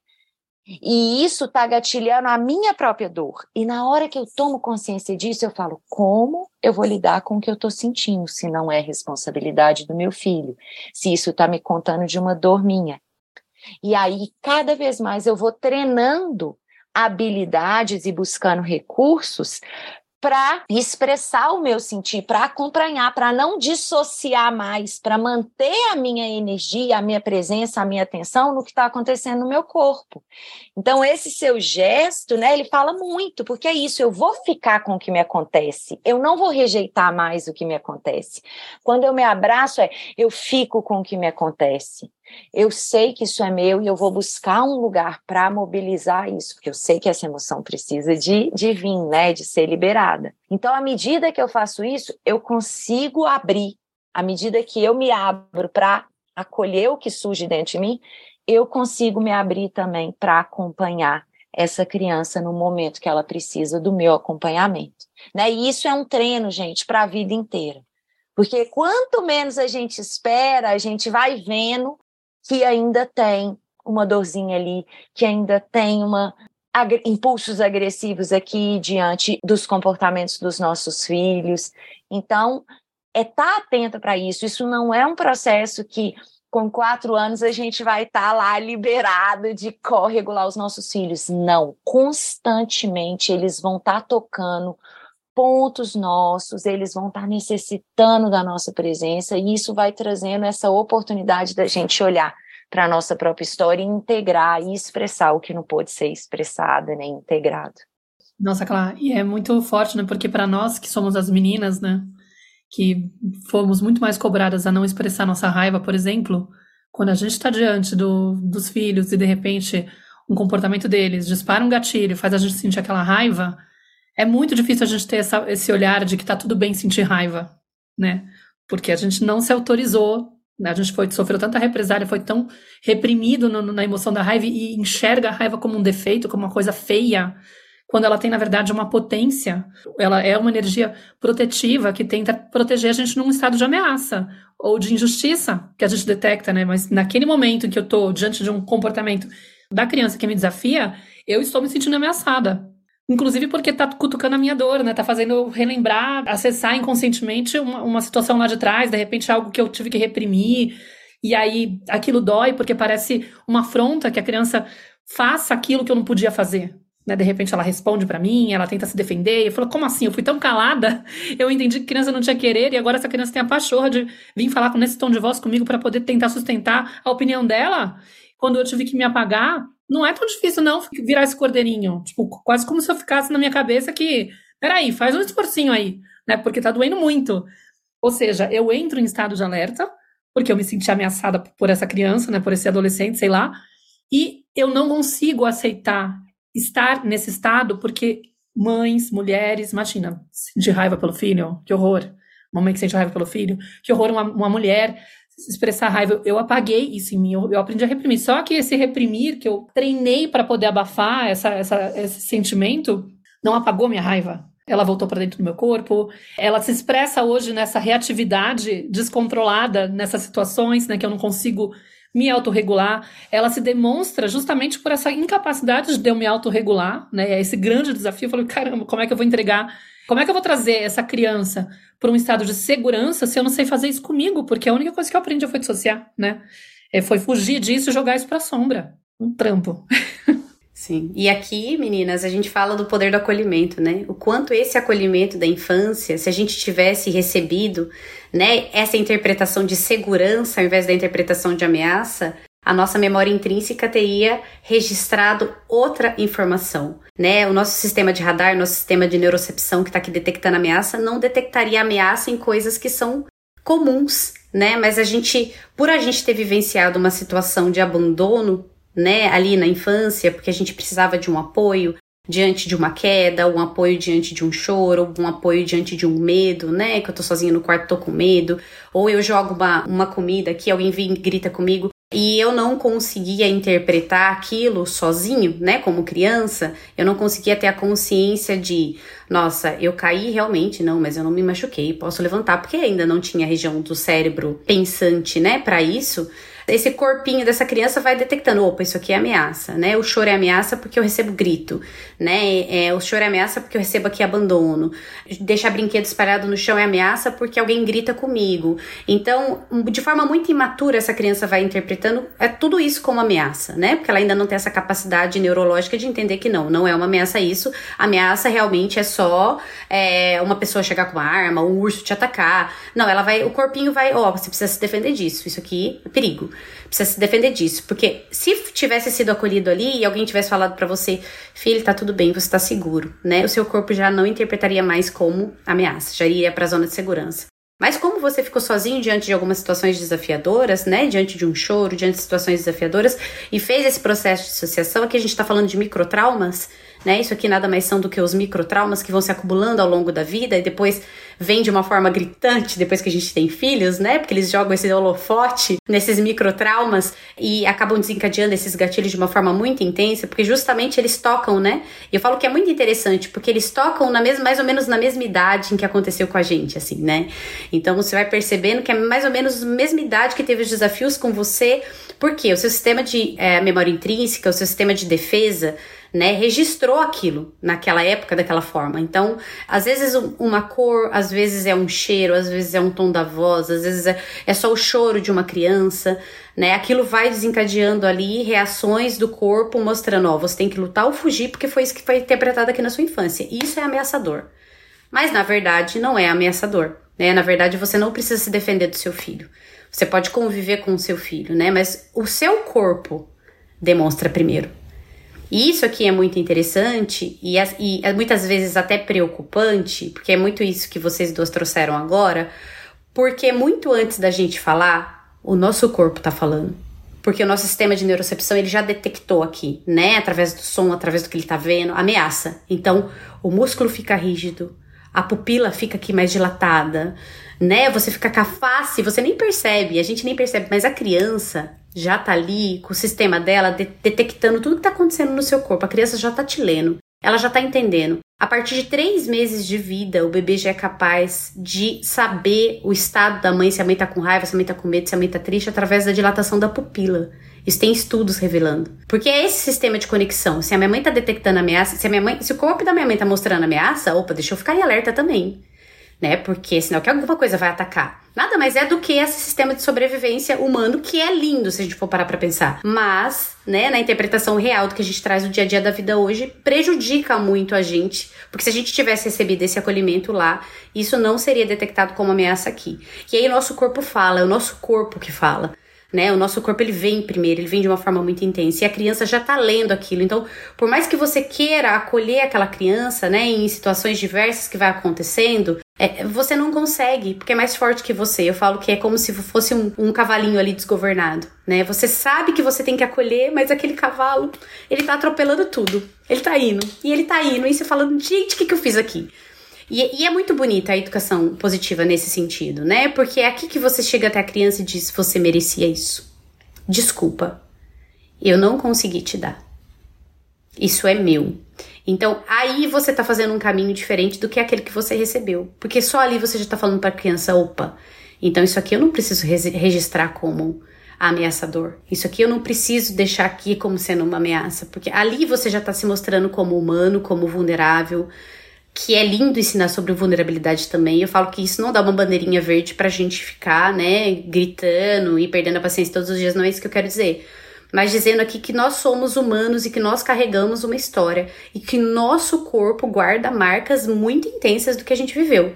E isso está gatilhando a minha própria dor. E na hora que eu tomo consciência disso, eu falo: como eu vou lidar com o que eu estou sentindo, se não é responsabilidade do meu filho, se isso está me contando de uma dor minha. E aí, cada vez mais, eu vou treinando habilidades e buscando recursos para expressar o meu sentir, para acompanhar, para não dissociar mais, para manter a minha energia, a minha presença, a minha atenção no que está acontecendo no meu corpo. Então, esse seu gesto, né, ele fala muito, porque é isso, eu vou ficar com o que me acontece, eu não vou rejeitar mais o que me acontece. Quando eu me abraço, é eu fico com o que me acontece. Eu sei que isso é meu e eu vou buscar um lugar para mobilizar isso, porque eu sei que essa emoção precisa de, de vir, né, de ser liberada. Então, à medida que eu faço isso, eu consigo abrir. À medida que eu me abro para acolher o que surge dentro de mim, eu consigo me abrir também para acompanhar essa criança no momento que ela precisa do meu acompanhamento. Né? E isso é um treino, gente, para a vida inteira. Porque quanto menos a gente espera, a gente vai vendo que ainda tem uma dorzinha ali, que ainda tem uma ag impulsos agressivos aqui diante dos comportamentos dos nossos filhos. Então, é estar tá atenta para isso. Isso não é um processo que com quatro anos a gente vai estar tá lá liberado de corregular os nossos filhos. Não, constantemente eles vão estar tá tocando pontos nossos, eles vão estar necessitando da nossa presença, e isso vai trazendo essa oportunidade da gente olhar para a nossa própria história e integrar e expressar o que não pôde ser expressado nem integrado. Nossa, claro, e é muito forte, né? Porque para nós que somos as meninas, né, que fomos muito mais cobradas a não expressar nossa raiva, por exemplo, quando a gente está diante do, dos filhos e de repente um comportamento deles dispara um gatilho, faz a gente sentir aquela raiva, é muito difícil a gente ter essa, esse olhar de que tá tudo bem sentir raiva, né? Porque a gente não se autorizou, né? a gente foi, sofreu tanta represália, foi tão reprimido no, na emoção da raiva e enxerga a raiva como um defeito, como uma coisa feia, quando ela tem, na verdade, uma potência. Ela é uma energia protetiva que tenta proteger a gente num estado de ameaça ou de injustiça que a gente detecta, né? Mas naquele momento em que eu tô diante de um comportamento da criança que me desafia, eu estou me sentindo ameaçada. Inclusive porque tá cutucando a minha dor, né? Tá fazendo relembrar, acessar inconscientemente uma, uma situação lá de trás, de repente algo que eu tive que reprimir. E aí aquilo dói porque parece uma afronta que a criança faça aquilo que eu não podia fazer. Né? De repente ela responde para mim, ela tenta se defender. Eu falo, como assim? Eu fui tão calada, [laughs] eu entendi que criança não tinha querer e agora essa criança tem a pachorra de vir falar nesse tom de voz comigo para poder tentar sustentar a opinião dela. Quando eu tive que me apagar, não é tão difícil não virar esse cordeirinho. Tipo, quase como se eu ficasse na minha cabeça que, peraí, faz um esforcinho aí, né? Porque tá doendo muito. Ou seja, eu entro em estado de alerta, porque eu me senti ameaçada por essa criança, né? Por esse adolescente, sei lá. E eu não consigo aceitar estar nesse estado porque mães, mulheres, imagina, de raiva pelo filho, que horror. Uma mãe que sente raiva pelo filho, que horror uma, uma mulher expressar raiva, eu apaguei isso em mim, eu, eu, aprendi a reprimir. Só que esse reprimir, que eu treinei para poder abafar essa, essa, esse sentimento, não apagou minha raiva. Ela voltou para dentro do meu corpo. Ela se expressa hoje nessa reatividade descontrolada nessas situações, né, que eu não consigo me autorregular. Ela se demonstra justamente por essa incapacidade de eu me autorregular, né? Esse grande desafio. Eu falei, caramba, como é que eu vou entregar como é que eu vou trazer essa criança para um estado de segurança se eu não sei fazer isso comigo? Porque a única coisa que eu aprendi foi dissociar, né? É, foi fugir disso e jogar isso para a sombra. Um trampo. [laughs] Sim. E aqui, meninas, a gente fala do poder do acolhimento, né? O quanto esse acolhimento da infância, se a gente tivesse recebido, né, essa interpretação de segurança ao invés da interpretação de ameaça, a nossa memória intrínseca teria registrado outra informação, né? O nosso sistema de radar, nosso sistema de neurocepção que está aqui detectando ameaça, não detectaria ameaça em coisas que são comuns, né? Mas a gente, por a gente ter vivenciado uma situação de abandono, né, ali na infância, porque a gente precisava de um apoio, diante de uma queda, um apoio diante de um choro, um apoio diante de um medo, né? Que eu tô sozinha no quarto, tô com medo, ou eu jogo uma, uma comida aqui, alguém vem grita comigo. E eu não conseguia interpretar aquilo sozinho, né, como criança, eu não conseguia ter a consciência de, nossa, eu caí realmente, não, mas eu não me machuquei, posso levantar, porque ainda não tinha região do cérebro pensante, né, para isso esse corpinho dessa criança vai detectando, opa, isso aqui é ameaça, né? O choro é ameaça porque eu recebo grito, né? É, o choro é ameaça porque eu recebo aqui abandono. Deixar brinquedo espalhado no chão é ameaça porque alguém grita comigo. Então, de forma muito imatura, essa criança vai interpretando é tudo isso como ameaça, né? Porque ela ainda não tem essa capacidade neurológica de entender que não, não é uma ameaça isso. Ameaça realmente é só é, uma pessoa chegar com uma arma, um urso te atacar. Não, ela vai, o corpinho vai, ó, oh, você precisa se defender disso, isso aqui é perigo precisa se defender disso. Porque se tivesse sido acolhido ali e alguém tivesse falado para você, filho, tá tudo bem, você tá seguro, né? O seu corpo já não interpretaria mais como ameaça, já iria para a zona de segurança. Mas como você ficou sozinho diante de algumas situações desafiadoras, né? Diante de um choro, diante de situações desafiadoras, e fez esse processo de associação, aqui a gente está falando de microtraumas, né? Isso aqui nada mais são do que os microtraumas que vão se acumulando ao longo da vida e depois vem de uma forma gritante depois que a gente tem filhos, né? Porque eles jogam esse holofote nesses microtraumas e acabam desencadeando esses gatilhos de uma forma muito intensa, porque justamente eles tocam, né? E eu falo que é muito interessante, porque eles tocam na mesma, mais ou menos na mesma idade em que aconteceu com a gente, assim, né? Então você vai percebendo que é mais ou menos a mesma idade que teve os desafios com você, porque o seu sistema de é, memória intrínseca, o seu sistema de defesa, né, registrou aquilo naquela época daquela forma. Então, às vezes uma cor, às vezes é um cheiro, às vezes é um tom da voz, às vezes é, é só o choro de uma criança, né? Aquilo vai desencadeando ali reações do corpo mostrando, ó, você tem que lutar ou fugir porque foi isso que foi interpretado aqui na sua infância. Isso é ameaçador. Mas na verdade não é ameaçador, né? Na verdade você não precisa se defender do seu filho. Você pode conviver com o seu filho, né? Mas o seu corpo demonstra primeiro. E isso aqui é muito interessante e, e é muitas vezes até preocupante, porque é muito isso que vocês duas trouxeram agora, porque muito antes da gente falar, o nosso corpo tá falando. Porque o nosso sistema de neurocepção ele já detectou aqui, né? Através do som, através do que ele tá vendo, ameaça. Então, o músculo fica rígido, a pupila fica aqui mais dilatada, né? Você fica com a face, você nem percebe, a gente nem percebe, mas a criança, já tá ali com o sistema dela de detectando tudo que tá acontecendo no seu corpo. A criança já tá te lendo, ela já tá entendendo. A partir de três meses de vida, o bebê já é capaz de saber o estado da mãe, se a mãe tá com raiva, se a mãe tá com medo, se a mãe tá triste, através da dilatação da pupila. Isso tem estudos revelando. Porque é esse sistema de conexão. Se a minha mãe tá detectando ameaça, se a minha mãe, se o corpo da minha mãe tá mostrando ameaça, opa, deixa eu ficar em alerta também né? Porque senão que alguma coisa vai atacar. Nada mais é do que esse sistema de sobrevivência humano que é lindo se a gente for parar para pensar. Mas, né, na interpretação real do que a gente traz no dia a dia da vida hoje, prejudica muito a gente, porque se a gente tivesse recebido esse acolhimento lá, isso não seria detectado como ameaça aqui. E aí o nosso corpo fala, é o nosso corpo que fala né? O nosso corpo ele vem primeiro, ele vem de uma forma muito intensa e a criança já tá lendo aquilo. Então, por mais que você queira acolher aquela criança, né, em situações diversas que vai acontecendo, é, você não consegue, porque é mais forte que você. Eu falo que é como se fosse um, um, cavalinho ali desgovernado, né? Você sabe que você tem que acolher, mas aquele cavalo, ele tá atropelando tudo. Ele tá indo, e ele tá indo, e você falando, gente, o que, que eu fiz aqui? E, e, é muito bonita a educação positiva nesse sentido, né? Porque é aqui que você chega até a criança e diz: você merecia isso. Desculpa, eu não consegui te dar. Isso é meu. Então, aí você tá fazendo um caminho diferente do que aquele que você recebeu. Porque só ali você já tá falando pra criança: opa, então isso aqui eu não preciso registrar como ameaçador. Isso aqui eu não preciso deixar aqui como sendo uma ameaça. Porque ali você já tá se mostrando como humano, como vulnerável que é lindo ensinar sobre vulnerabilidade também. Eu falo que isso não dá uma bandeirinha verde pra gente ficar, né, gritando e perdendo a paciência todos os dias, não é isso que eu quero dizer. Mas dizendo aqui que nós somos humanos e que nós carregamos uma história e que nosso corpo guarda marcas muito intensas do que a gente viveu.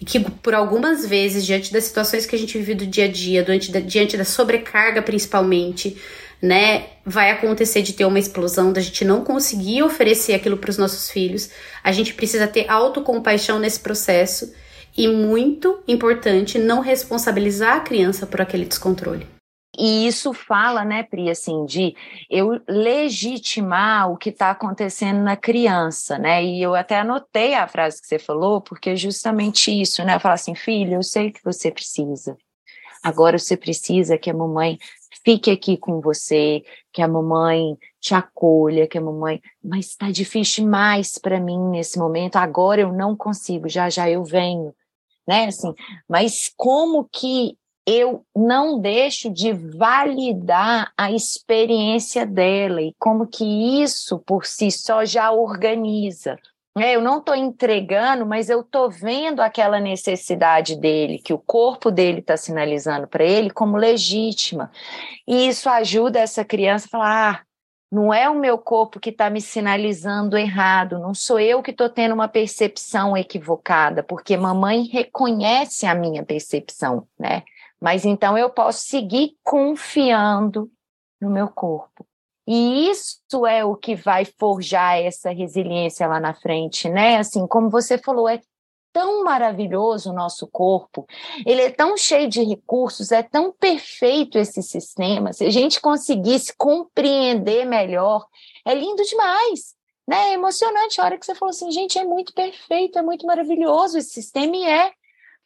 E que por algumas vezes, diante das situações que a gente vive do dia a dia, diante da, diante da sobrecarga principalmente, né, vai acontecer de ter uma explosão, da gente não conseguir oferecer aquilo para os nossos filhos. A gente precisa ter autocompaixão nesse processo e muito importante não responsabilizar a criança por aquele descontrole. E isso fala, né, Pri, assim, de eu legitimar o que está acontecendo na criança, né? E eu até anotei a frase que você falou, porque é justamente isso, né? Falo assim, filho, eu sei que você precisa. Agora você precisa que a mamãe fique aqui com você, que a mamãe te acolha, que a mamãe. Mas está difícil demais para mim nesse momento. Agora eu não consigo, já já eu venho, né? Assim, mas como que eu não deixo de validar a experiência dela e como que isso por si só já organiza. É, eu não estou entregando, mas eu estou vendo aquela necessidade dele, que o corpo dele está sinalizando para ele como legítima. E isso ajuda essa criança a falar: ah, não é o meu corpo que está me sinalizando errado, não sou eu que estou tendo uma percepção equivocada, porque mamãe reconhece a minha percepção, né? Mas então eu posso seguir confiando no meu corpo. E isso é o que vai forjar essa resiliência lá na frente, né? Assim, como você falou, é tão maravilhoso o nosso corpo, ele é tão cheio de recursos, é tão perfeito esse sistema. Se a gente conseguisse compreender melhor, é lindo demais. Né? É emocionante a hora que você falou assim, gente, é muito perfeito, é muito maravilhoso esse sistema e é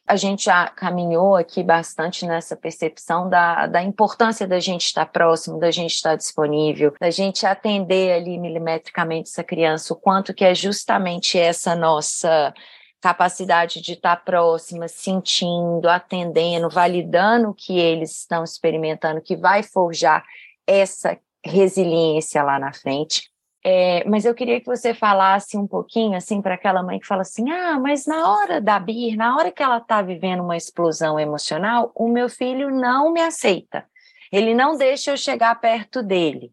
a gente caminhou aqui bastante nessa percepção da, da importância da gente estar próximo, da gente estar disponível, da gente atender ali milimetricamente essa criança, o quanto que é justamente essa nossa capacidade de estar próxima, sentindo, atendendo, validando o que eles estão experimentando, que vai forjar essa resiliência lá na frente. É, mas eu queria que você falasse um pouquinho assim para aquela mãe que fala assim: ah, mas na hora da Bir, na hora que ela está vivendo uma explosão emocional, o meu filho não me aceita. Ele não deixa eu chegar perto dele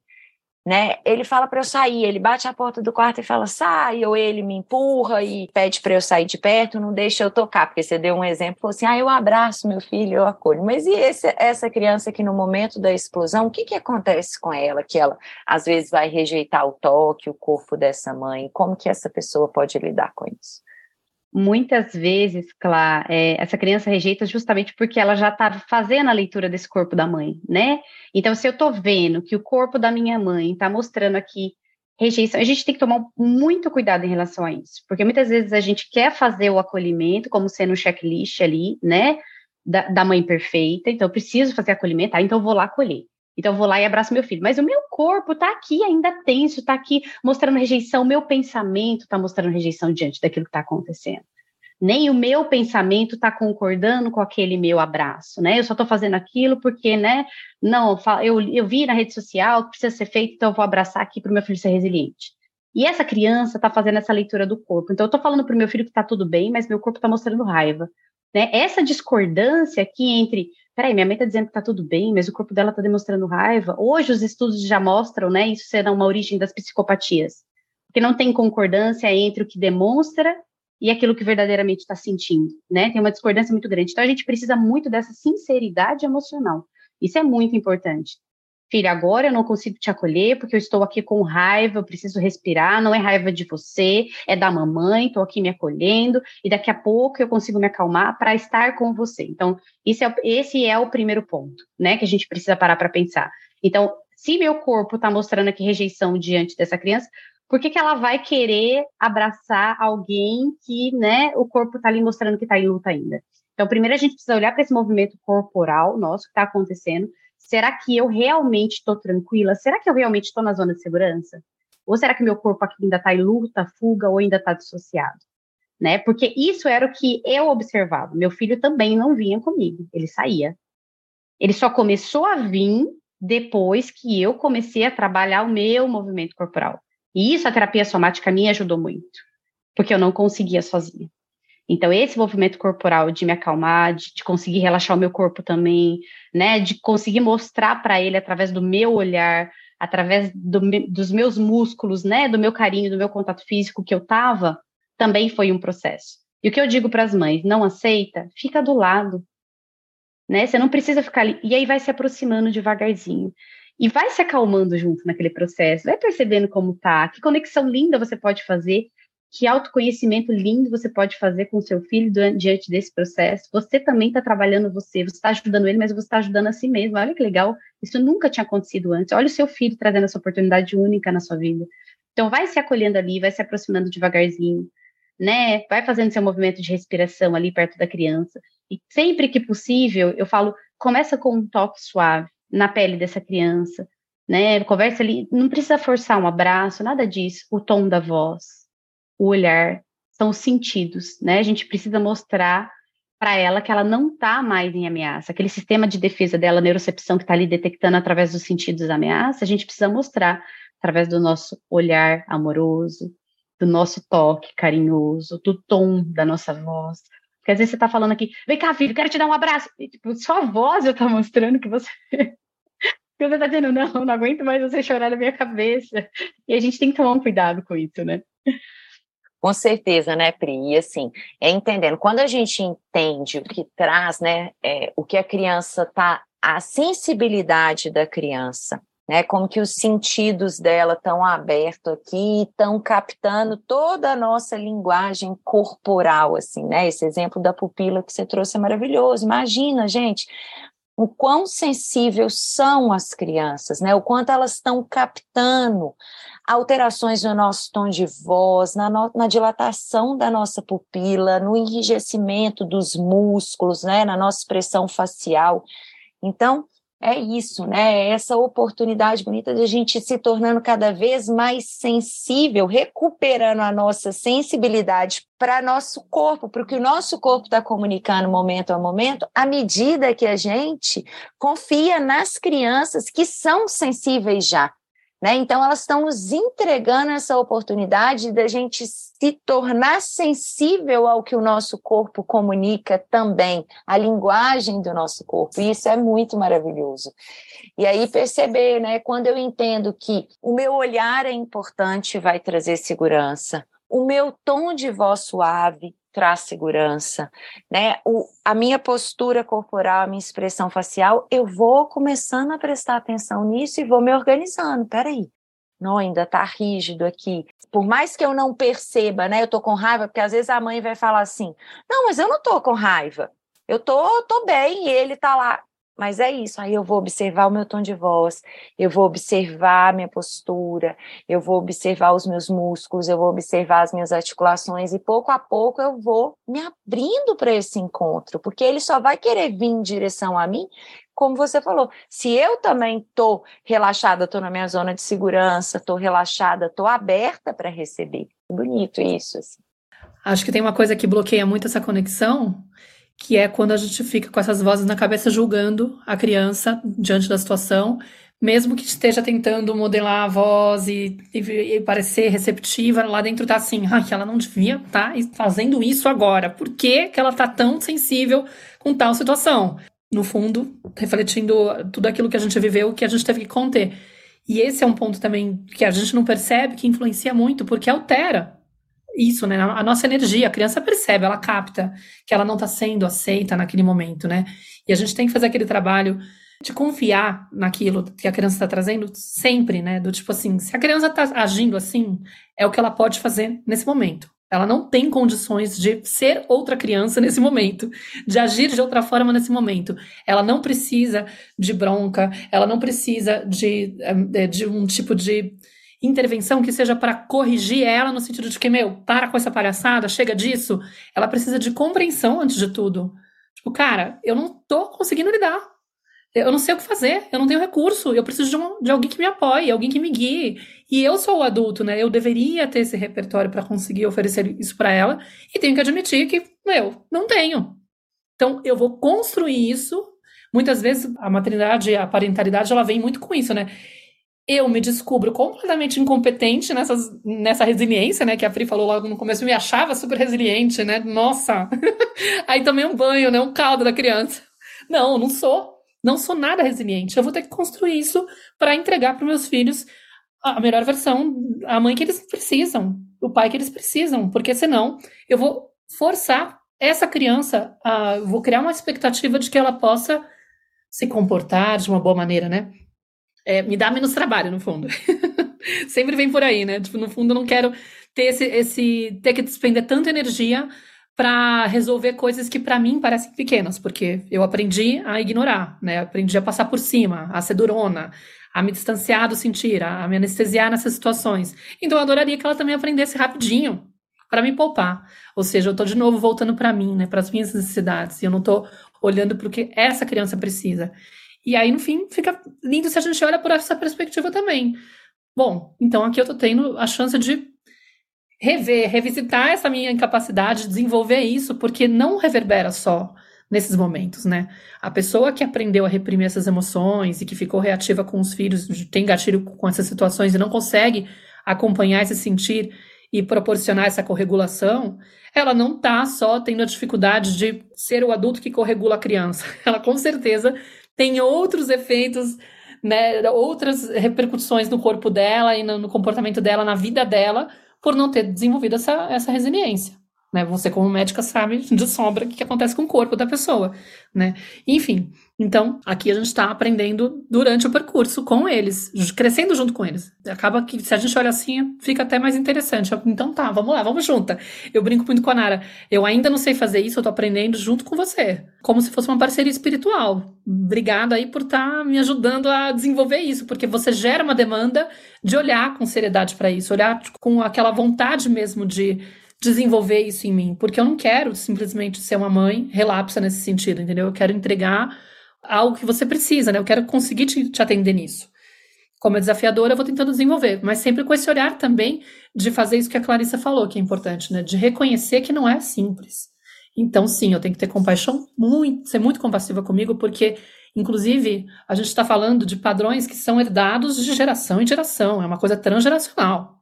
né? Ele fala para eu sair, ele bate a porta do quarto e fala sai, ou ele me empurra e pede para eu sair de perto, não deixa eu tocar, porque você deu um exemplo, assim, ah, eu abraço meu filho, eu acolho. Mas e esse, essa criança que no momento da explosão, o que que acontece com ela? Que ela às vezes vai rejeitar o toque, o corpo dessa mãe. Como que essa pessoa pode lidar com isso? Muitas vezes, Clá, é, essa criança rejeita justamente porque ela já está fazendo a leitura desse corpo da mãe, né? Então, se eu estou vendo que o corpo da minha mãe está mostrando aqui rejeição, a gente tem que tomar muito cuidado em relação a isso, porque muitas vezes a gente quer fazer o acolhimento como sendo um checklist ali, né? Da, da mãe perfeita, então eu preciso fazer acolhimento, ah, então eu vou lá acolher. Então eu vou lá e abraço meu filho. Mas o meu corpo está aqui ainda tenso, está aqui mostrando rejeição, o meu pensamento está mostrando rejeição diante daquilo que está acontecendo. Nem o meu pensamento está concordando com aquele meu abraço, né? Eu só estou fazendo aquilo porque, né? Não, eu, eu vi na rede social que precisa ser feito, então eu vou abraçar aqui para o meu filho ser resiliente. E essa criança está fazendo essa leitura do corpo. Então eu estou falando para o meu filho que está tudo bem, mas meu corpo está mostrando raiva. Né? Essa discordância aqui entre peraí, minha mãe está dizendo que está tudo bem, mas o corpo dela está demonstrando raiva. Hoje os estudos já mostram, né, isso será uma origem das psicopatias, porque não tem concordância entre o que demonstra e aquilo que verdadeiramente está sentindo, né? Tem uma discordância muito grande. Então a gente precisa muito dessa sinceridade emocional. Isso é muito importante filha, agora eu não consigo te acolher porque eu estou aqui com raiva, eu preciso respirar, não é raiva de você, é da mamãe, estou aqui me acolhendo e daqui a pouco eu consigo me acalmar para estar com você. Então, esse é, esse é o primeiro ponto, né, que a gente precisa parar para pensar. Então, se meu corpo está mostrando aqui rejeição diante dessa criança, por que, que ela vai querer abraçar alguém que, né, o corpo está ali mostrando que está em luta ainda? Então, primeiro a gente precisa olhar para esse movimento corporal nosso que está acontecendo, Será que eu realmente estou tranquila? Será que eu realmente estou na zona de segurança? Ou será que meu corpo aqui ainda está em luta, fuga ou ainda está dissociado? Né? Porque isso era o que eu observava. Meu filho também não vinha comigo, ele saía. Ele só começou a vir depois que eu comecei a trabalhar o meu movimento corporal. E isso a terapia somática me ajudou muito, porque eu não conseguia sozinha. Então, esse movimento corporal de me acalmar, de, de conseguir relaxar o meu corpo também, né, de conseguir mostrar para ele através do meu olhar, através do, dos meus músculos, né, do meu carinho, do meu contato físico que eu tava, também foi um processo. E o que eu digo para as mães, não aceita, fica do lado, né? Você não precisa ficar ali e aí vai se aproximando devagarzinho. E vai se acalmando junto naquele processo, vai percebendo como tá, que conexão linda você pode fazer, que autoconhecimento lindo você pode fazer com seu filho diante desse processo. Você também está trabalhando você, você está ajudando ele, mas você está ajudando a si mesmo. Olha que legal, isso nunca tinha acontecido antes. Olha o seu filho trazendo essa oportunidade única na sua vida. Então, vai se acolhendo ali, vai se aproximando devagarzinho, né? Vai fazendo seu movimento de respiração ali perto da criança. E sempre que possível, eu falo, começa com um toque suave na pele dessa criança, né? Conversa ali, não precisa forçar um abraço, nada disso. O tom da voz, o olhar, são os sentidos, né? A gente precisa mostrar para ela que ela não está mais em ameaça. Aquele sistema de defesa dela, neurocepção que está ali detectando através dos sentidos a ameaça, a gente precisa mostrar através do nosso olhar amoroso, do nosso toque carinhoso, do tom da nossa voz. Porque às vezes você está falando aqui, vem cá, filho, quero te dar um abraço. E, tipo, sua voz já está mostrando que você. [laughs] que você está dizendo, não, não aguento mais você chorar na minha cabeça. E a gente tem que tomar um cuidado com isso, né? Com certeza, né, Pri? E assim, é entendendo. Quando a gente entende o que traz, né, é, o que a criança tá, a sensibilidade da criança, né, como que os sentidos dela estão abertos aqui, estão captando toda a nossa linguagem corporal, assim, né? Esse exemplo da pupila que você trouxe é maravilhoso. Imagina, gente, o quão sensíveis são as crianças, né? O quanto elas estão captando alterações no nosso tom de voz, na, no, na, dilatação da nossa pupila, no enrijecimento dos músculos, né, na nossa expressão facial. Então, é isso, né? É essa oportunidade bonita de a gente se tornando cada vez mais sensível, recuperando a nossa sensibilidade para nosso corpo, para o que o nosso corpo está comunicando momento a momento, à medida que a gente confia nas crianças que são sensíveis já. Né? Então, elas estão nos entregando essa oportunidade da gente se tornar sensível ao que o nosso corpo comunica também, a linguagem do nosso corpo. E isso é muito maravilhoso. E aí perceber, né, quando eu entendo que o meu olhar é importante, vai trazer segurança. O meu tom de voz suave traz segurança, né? O, a minha postura corporal, a minha expressão facial, eu vou começando a prestar atenção nisso e vou me organizando. Peraí, não, ainda tá rígido aqui. Por mais que eu não perceba, né? Eu tô com raiva, porque às vezes a mãe vai falar assim: não, mas eu não tô com raiva. Eu tô, tô bem, e ele tá lá. Mas é isso, aí eu vou observar o meu tom de voz, eu vou observar a minha postura, eu vou observar os meus músculos, eu vou observar as minhas articulações e pouco a pouco eu vou me abrindo para esse encontro, porque ele só vai querer vir em direção a mim, como você falou. Se eu também estou relaxada, estou na minha zona de segurança, estou relaxada, estou aberta para receber. Bonito isso. Assim. Acho que tem uma coisa que bloqueia muito essa conexão, que é quando a gente fica com essas vozes na cabeça julgando a criança diante da situação, mesmo que esteja tentando modelar a voz e, e, e parecer receptiva, lá dentro tá assim, ah, que ela não devia estar tá fazendo isso agora. Por que, que ela tá tão sensível com tal situação? No fundo, refletindo tudo aquilo que a gente viveu, que a gente teve que conter. E esse é um ponto também que a gente não percebe, que influencia muito, porque altera isso, né? A nossa energia, a criança percebe, ela capta que ela não está sendo aceita naquele momento, né? E a gente tem que fazer aquele trabalho de confiar naquilo que a criança está trazendo sempre, né? Do tipo assim, se a criança está agindo assim, é o que ela pode fazer nesse momento. Ela não tem condições de ser outra criança [laughs] nesse momento, de agir de outra forma nesse momento. Ela não precisa de bronca, ela não precisa de, eh, de um tipo de intervenção que seja para corrigir ela no sentido de que, meu, para com essa palhaçada, chega disso. Ela precisa de compreensão antes de tudo. Tipo, cara, eu não tô conseguindo lidar. Eu não sei o que fazer, eu não tenho recurso, eu preciso de, um, de alguém que me apoie, alguém que me guie. E eu sou o adulto, né? Eu deveria ter esse repertório para conseguir oferecer isso para ela, e tenho que admitir que, meu, não tenho. Então, eu vou construir isso. Muitas vezes a maternidade, a parentalidade, ela vem muito com isso, né? Eu me descubro completamente incompetente nessas, nessa resiliência, né? Que a Pri falou logo no começo, eu me achava super resiliente, né? Nossa! [laughs] Aí tomei um banho, né? Um caldo da criança. Não, não sou. Não sou nada resiliente. Eu vou ter que construir isso para entregar para meus filhos a melhor versão, a mãe que eles precisam, o pai que eles precisam, porque senão eu vou forçar essa criança a. Vou criar uma expectativa de que ela possa se comportar de uma boa maneira, né? É, me dá menos trabalho, no fundo. [laughs] Sempre vem por aí, né? Tipo, no fundo, eu não quero ter esse, esse ter que despender tanta energia para resolver coisas que para mim parecem pequenas, porque eu aprendi a ignorar, né? Aprendi a passar por cima, a ser durona, a me distanciar do sentir, a me anestesiar nessas situações. Então eu adoraria que ela também aprendesse rapidinho para me poupar. Ou seja, eu estou de novo voltando para mim, né, para as minhas necessidades, e eu não estou olhando para o que essa criança precisa. E aí, no fim, fica lindo se a gente olha por essa perspectiva também. Bom, então aqui eu estou tendo a chance de rever, revisitar essa minha incapacidade de desenvolver isso, porque não reverbera só nesses momentos, né? A pessoa que aprendeu a reprimir essas emoções e que ficou reativa com os filhos, tem gatilho com essas situações e não consegue acompanhar esse sentir e proporcionar essa corregulação, ela não está só tendo a dificuldade de ser o adulto que corregula a criança. [laughs] Ela com certeza tem outros efeitos, né, outras repercussões no corpo dela e no, no comportamento dela, na vida dela, por não ter desenvolvido essa, essa resiliência. Né? Você, como médica, sabe de sombra o que acontece com o corpo da pessoa. Né? Enfim, então aqui a gente está aprendendo durante o percurso com eles, crescendo junto com eles. Acaba que, se a gente olha assim, fica até mais interessante. Então tá, vamos lá, vamos junta. Eu brinco muito com a Nara. Eu ainda não sei fazer isso, eu tô aprendendo junto com você. Como se fosse uma parceria espiritual. Obrigada aí por estar tá me ajudando a desenvolver isso, porque você gera uma demanda de olhar com seriedade para isso, olhar com aquela vontade mesmo de desenvolver isso em mim, porque eu não quero simplesmente ser uma mãe relapsa nesse sentido, entendeu? Eu quero entregar algo que você precisa, né? Eu quero conseguir te, te atender nisso. Como é desafiadora, eu vou tentando desenvolver, mas sempre com esse olhar também de fazer isso que a Clarissa falou, que é importante, né? De reconhecer que não é simples. Então, sim, eu tenho que ter compaixão, muito, ser muito compassiva comigo, porque, inclusive, a gente está falando de padrões que são herdados de geração em geração, é uma coisa transgeracional.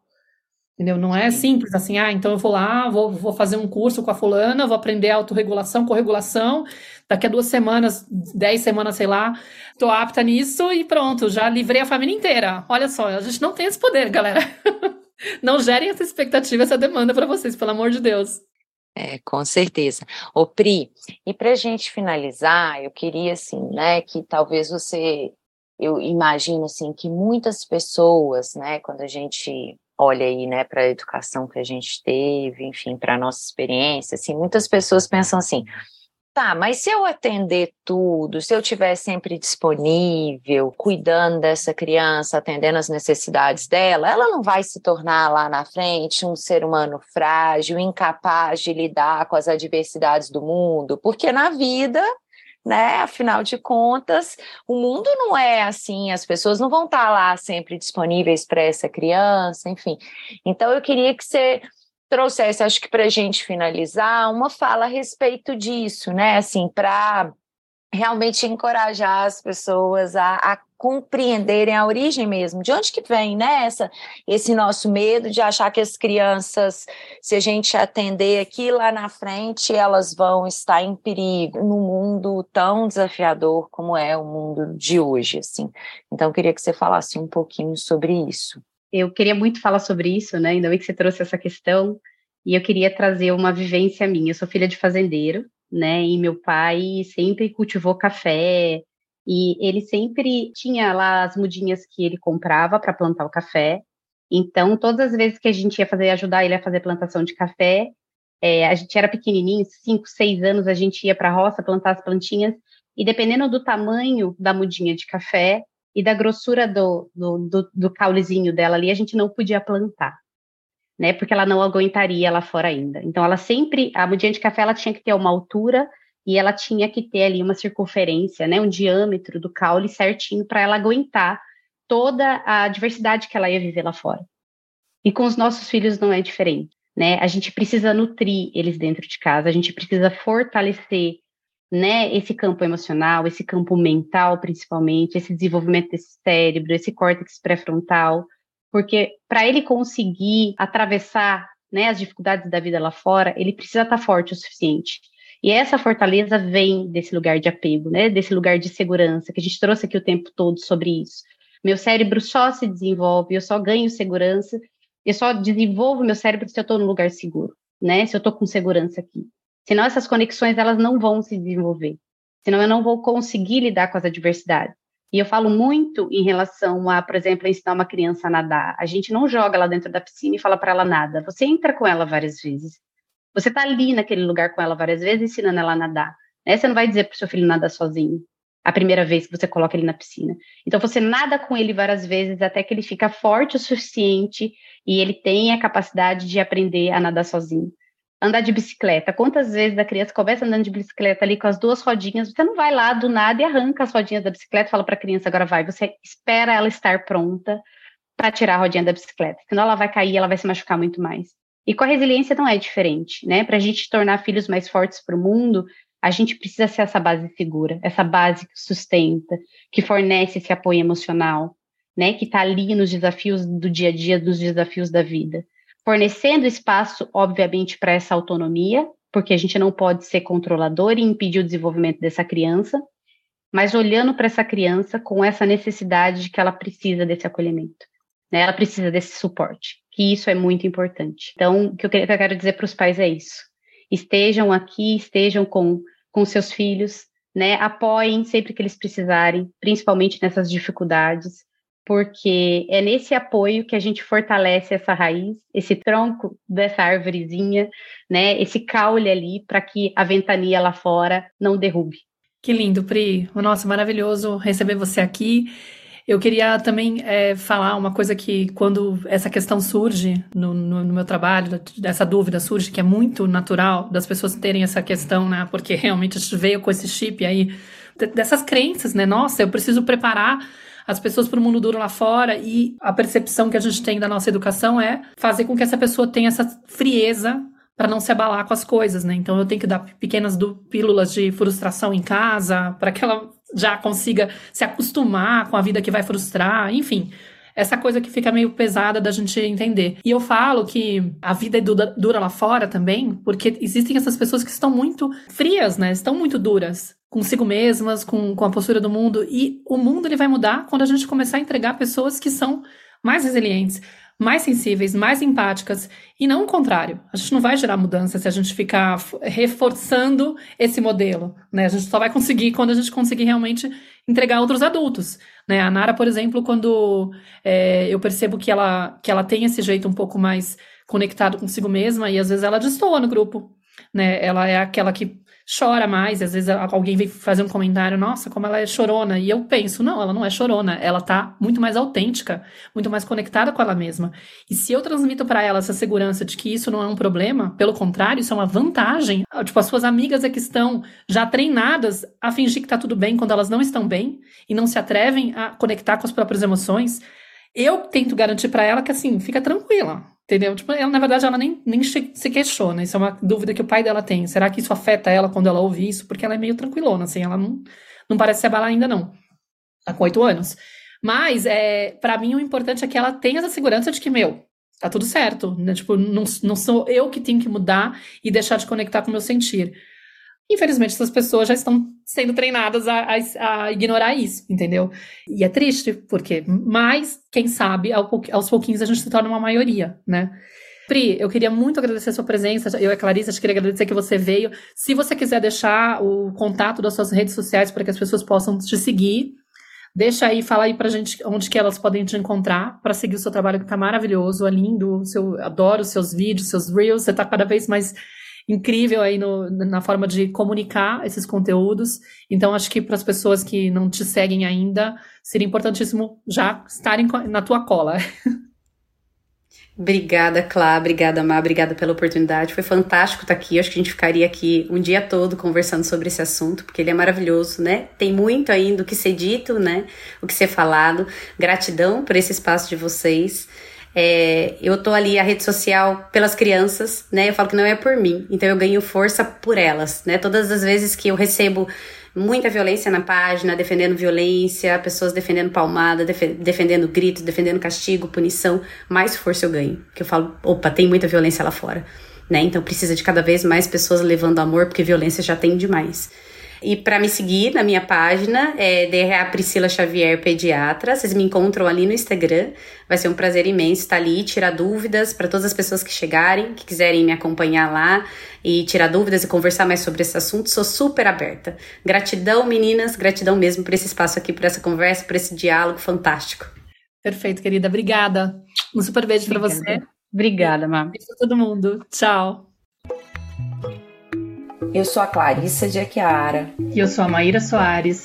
Entendeu? Não é simples assim, ah, então eu vou lá, vou, vou fazer um curso com a fulana, vou aprender autorregulação, corregulação, daqui a duas semanas, dez semanas, sei lá, tô apta nisso e pronto, já livrei a família inteira. Olha só, a gente não tem esse poder, galera. [laughs] não gerem essa expectativa, essa demanda para vocês, pelo amor de Deus. É, com certeza. Ô Pri, e para gente finalizar, eu queria assim, né, que talvez você, eu imagino assim, que muitas pessoas, né, quando a gente olha aí, né, para a educação que a gente teve, enfim, para a nossa experiência, assim, muitas pessoas pensam assim, tá, mas se eu atender tudo, se eu estiver sempre disponível, cuidando dessa criança, atendendo as necessidades dela, ela não vai se tornar lá na frente um ser humano frágil, incapaz de lidar com as adversidades do mundo, porque na vida né? Afinal de contas, o mundo não é assim, as pessoas não vão estar lá sempre disponíveis para essa criança, enfim. Então, eu queria que você trouxesse, acho que para a gente finalizar, uma fala a respeito disso, né? Assim, para realmente encorajar as pessoas a, a, compreenderem a origem mesmo, de onde que vem, né, essa, esse nosso medo de achar que as crianças, se a gente atender aqui lá na frente, elas vão estar em perigo no mundo tão desafiador como é o mundo de hoje, assim. Então, eu queria que você falasse um pouquinho sobre isso. Eu queria muito falar sobre isso, né, ainda bem que você trouxe essa questão, e eu queria trazer uma vivência minha. Eu sou filha de fazendeiro, né? E meu pai sempre cultivou café e ele sempre tinha lá as mudinhas que ele comprava para plantar o café. Então, todas as vezes que a gente ia fazer ajudar ele a fazer plantação de café, é, a gente era pequenininho, cinco, seis anos, a gente ia para a roça plantar as plantinhas e dependendo do tamanho da mudinha de café e da grossura do, do, do, do caulezinho dela ali, a gente não podia plantar né? Porque ela não aguentaria lá fora ainda. Então, ela sempre, a mudinha de café, ela tinha que ter uma altura e ela tinha que ter ali uma circunferência, né? Um diâmetro do caule certinho para ela aguentar toda a diversidade que ela ia viver lá fora. E com os nossos filhos não é diferente, né? A gente precisa nutrir eles dentro de casa, a gente precisa fortalecer né, esse campo emocional, esse campo mental, principalmente, esse desenvolvimento desse cérebro, esse córtex pré-frontal, porque para ele conseguir atravessar né, as dificuldades da vida lá fora, ele precisa estar tá forte o suficiente. E essa fortaleza vem desse lugar de apego, né, desse lugar de segurança, que a gente trouxe aqui o tempo todo sobre isso. Meu cérebro só se desenvolve, eu só ganho segurança, eu só desenvolvo meu cérebro se eu estou no lugar seguro, né, se eu estou com segurança aqui. Senão essas conexões elas não vão se desenvolver. Senão eu não vou conseguir lidar com as adversidades. E eu falo muito em relação a, por exemplo, ensinar uma criança a nadar. A gente não joga lá dentro da piscina e fala para ela nada. Você entra com ela várias vezes. Você está ali naquele lugar com ela várias vezes, ensinando ela a nadar. Né? Você não vai dizer para o seu filho nadar sozinho a primeira vez que você coloca ele na piscina. Então você nada com ele várias vezes até que ele fica forte o suficiente e ele tem a capacidade de aprender a nadar sozinho. Andar de bicicleta. Quantas vezes a criança começa andando de bicicleta ali com as duas rodinhas, você não vai lá do nada e arranca as rodinhas da bicicleta, fala para a criança agora vai, você espera ela estar pronta para tirar a rodinha da bicicleta, senão ela vai cair, ela vai se machucar muito mais. E com a resiliência não é diferente, né? Para a gente tornar filhos mais fortes para o mundo, a gente precisa ser essa base segura, essa base que sustenta, que fornece esse apoio emocional, né, que está ali nos desafios do dia a dia, dos desafios da vida. Fornecendo espaço, obviamente, para essa autonomia, porque a gente não pode ser controlador e impedir o desenvolvimento dessa criança, mas olhando para essa criança com essa necessidade de que ela precisa desse acolhimento, né? Ela precisa desse suporte, que isso é muito importante. Então, o que eu quero dizer para os pais é isso: estejam aqui, estejam com com seus filhos, né? Apoiem sempre que eles precisarem, principalmente nessas dificuldades, porque é nesse apoio que a gente fortalece essa raiz, esse tronco dessa árvorezinha, né? Esse caule ali para que a ventania lá fora não derrube. Que lindo, Pri. Nossa, maravilhoso receber você aqui. Eu queria também é, falar uma coisa que, quando essa questão surge no, no, no, meu trabalho, essa dúvida surge, que é muito natural das pessoas terem essa questão, né? Porque [laughs] realmente a gente veio com esse chip aí, dessas crenças, né? Nossa, eu preciso preparar as pessoas para o mundo duro lá fora e a percepção que a gente tem da nossa educação é fazer com que essa pessoa tenha essa frieza para não se abalar com as coisas, né? Então eu tenho que dar pequenas pílulas de frustração em casa para que ela já consiga se acostumar com a vida que vai frustrar, enfim. Essa coisa que fica meio pesada da gente entender. E eu falo que a vida é dura lá fora também, porque existem essas pessoas que estão muito frias, né? Estão muito duras consigo mesmas, com, com a postura do mundo. E o mundo ele vai mudar quando a gente começar a entregar pessoas que são mais resilientes mais sensíveis, mais empáticas, e não o contrário. A gente não vai gerar mudança se a gente ficar reforçando esse modelo, né? A gente só vai conseguir quando a gente conseguir realmente entregar outros adultos, né? A Nara, por exemplo, quando é, eu percebo que ela, que ela tem esse jeito um pouco mais conectado consigo mesma, e às vezes ela destoa no grupo, né? Ela é aquela que chora mais, às vezes alguém vem fazer um comentário, nossa, como ela é chorona, e eu penso, não, ela não é chorona, ela tá muito mais autêntica, muito mais conectada com ela mesma. E se eu transmito para ela essa segurança de que isso não é um problema, pelo contrário, isso é uma vantagem, tipo, as suas amigas é que estão já treinadas a fingir que tá tudo bem quando elas não estão bem e não se atrevem a conectar com as próprias emoções, eu tento garantir para ela que assim, fica tranquila, Entendeu? Tipo, ela, na verdade, ela nem, nem se questiona. Isso é uma dúvida que o pai dela tem. Será que isso afeta ela quando ela ouve isso? Porque ela é meio tranquilona, assim, ela não, não parece se abalar ainda, não. Tá com oito anos. Mas, é, para mim, o importante é que ela tenha essa segurança de que, meu, tá tudo certo. Né? Tipo, não, não sou eu que tenho que mudar e deixar de conectar com o meu sentir. Infelizmente, essas pessoas já estão sendo treinadas a, a, a, ignorar isso, entendeu? E é triste, porque mais, quem sabe, aos pouquinhos a gente se torna uma maioria, né? Pri, eu queria muito agradecer a sua presença. Eu e a Clarissa, eu queria agradecer que você veio. Se você quiser deixar o contato das suas redes sociais para que as pessoas possam te seguir, deixa aí, fala aí pra gente onde que elas podem te encontrar para seguir o seu trabalho que tá maravilhoso, é lindo. Seu, adoro os seus vídeos, seus reels, você tá cada vez mais incrível aí no, na forma de comunicar esses conteúdos. Então, acho que para as pessoas que não te seguem ainda, seria importantíssimo já estarem na tua cola. [laughs] Obrigada, Clá. Obrigada, Má. Obrigada pela oportunidade. Foi fantástico estar aqui. Acho que a gente ficaria aqui um dia todo conversando sobre esse assunto, porque ele é maravilhoso, né? Tem muito ainda o que ser dito, né? O que ser falado. Gratidão por esse espaço de vocês. É, eu tô ali a rede social pelas crianças, né? Eu falo que não é por mim, então eu ganho força por elas, né? Todas as vezes que eu recebo muita violência na página, defendendo violência, pessoas defendendo palmada, def defendendo grito, defendendo castigo, punição, mais força eu ganho. Que eu falo, opa, tem muita violência lá fora, né? Então precisa de cada vez mais pessoas levando amor, porque violência já tem demais. E para me seguir na minha página é DRA Priscila Xavier Pediatra. Vocês me encontram ali no Instagram. Vai ser um prazer imenso estar ali, tirar dúvidas para todas as pessoas que chegarem, que quiserem me acompanhar lá e tirar dúvidas e conversar mais sobre esse assunto. Sou super aberta. Gratidão, meninas, gratidão mesmo por esse espaço aqui, por essa conversa, por esse diálogo fantástico. Perfeito, querida. Obrigada. Um super beijo para você. Obrigada, Má. Beijo pra todo mundo. Tchau. Eu sou a Clarissa de Aquiara. E eu sou a Maíra Soares.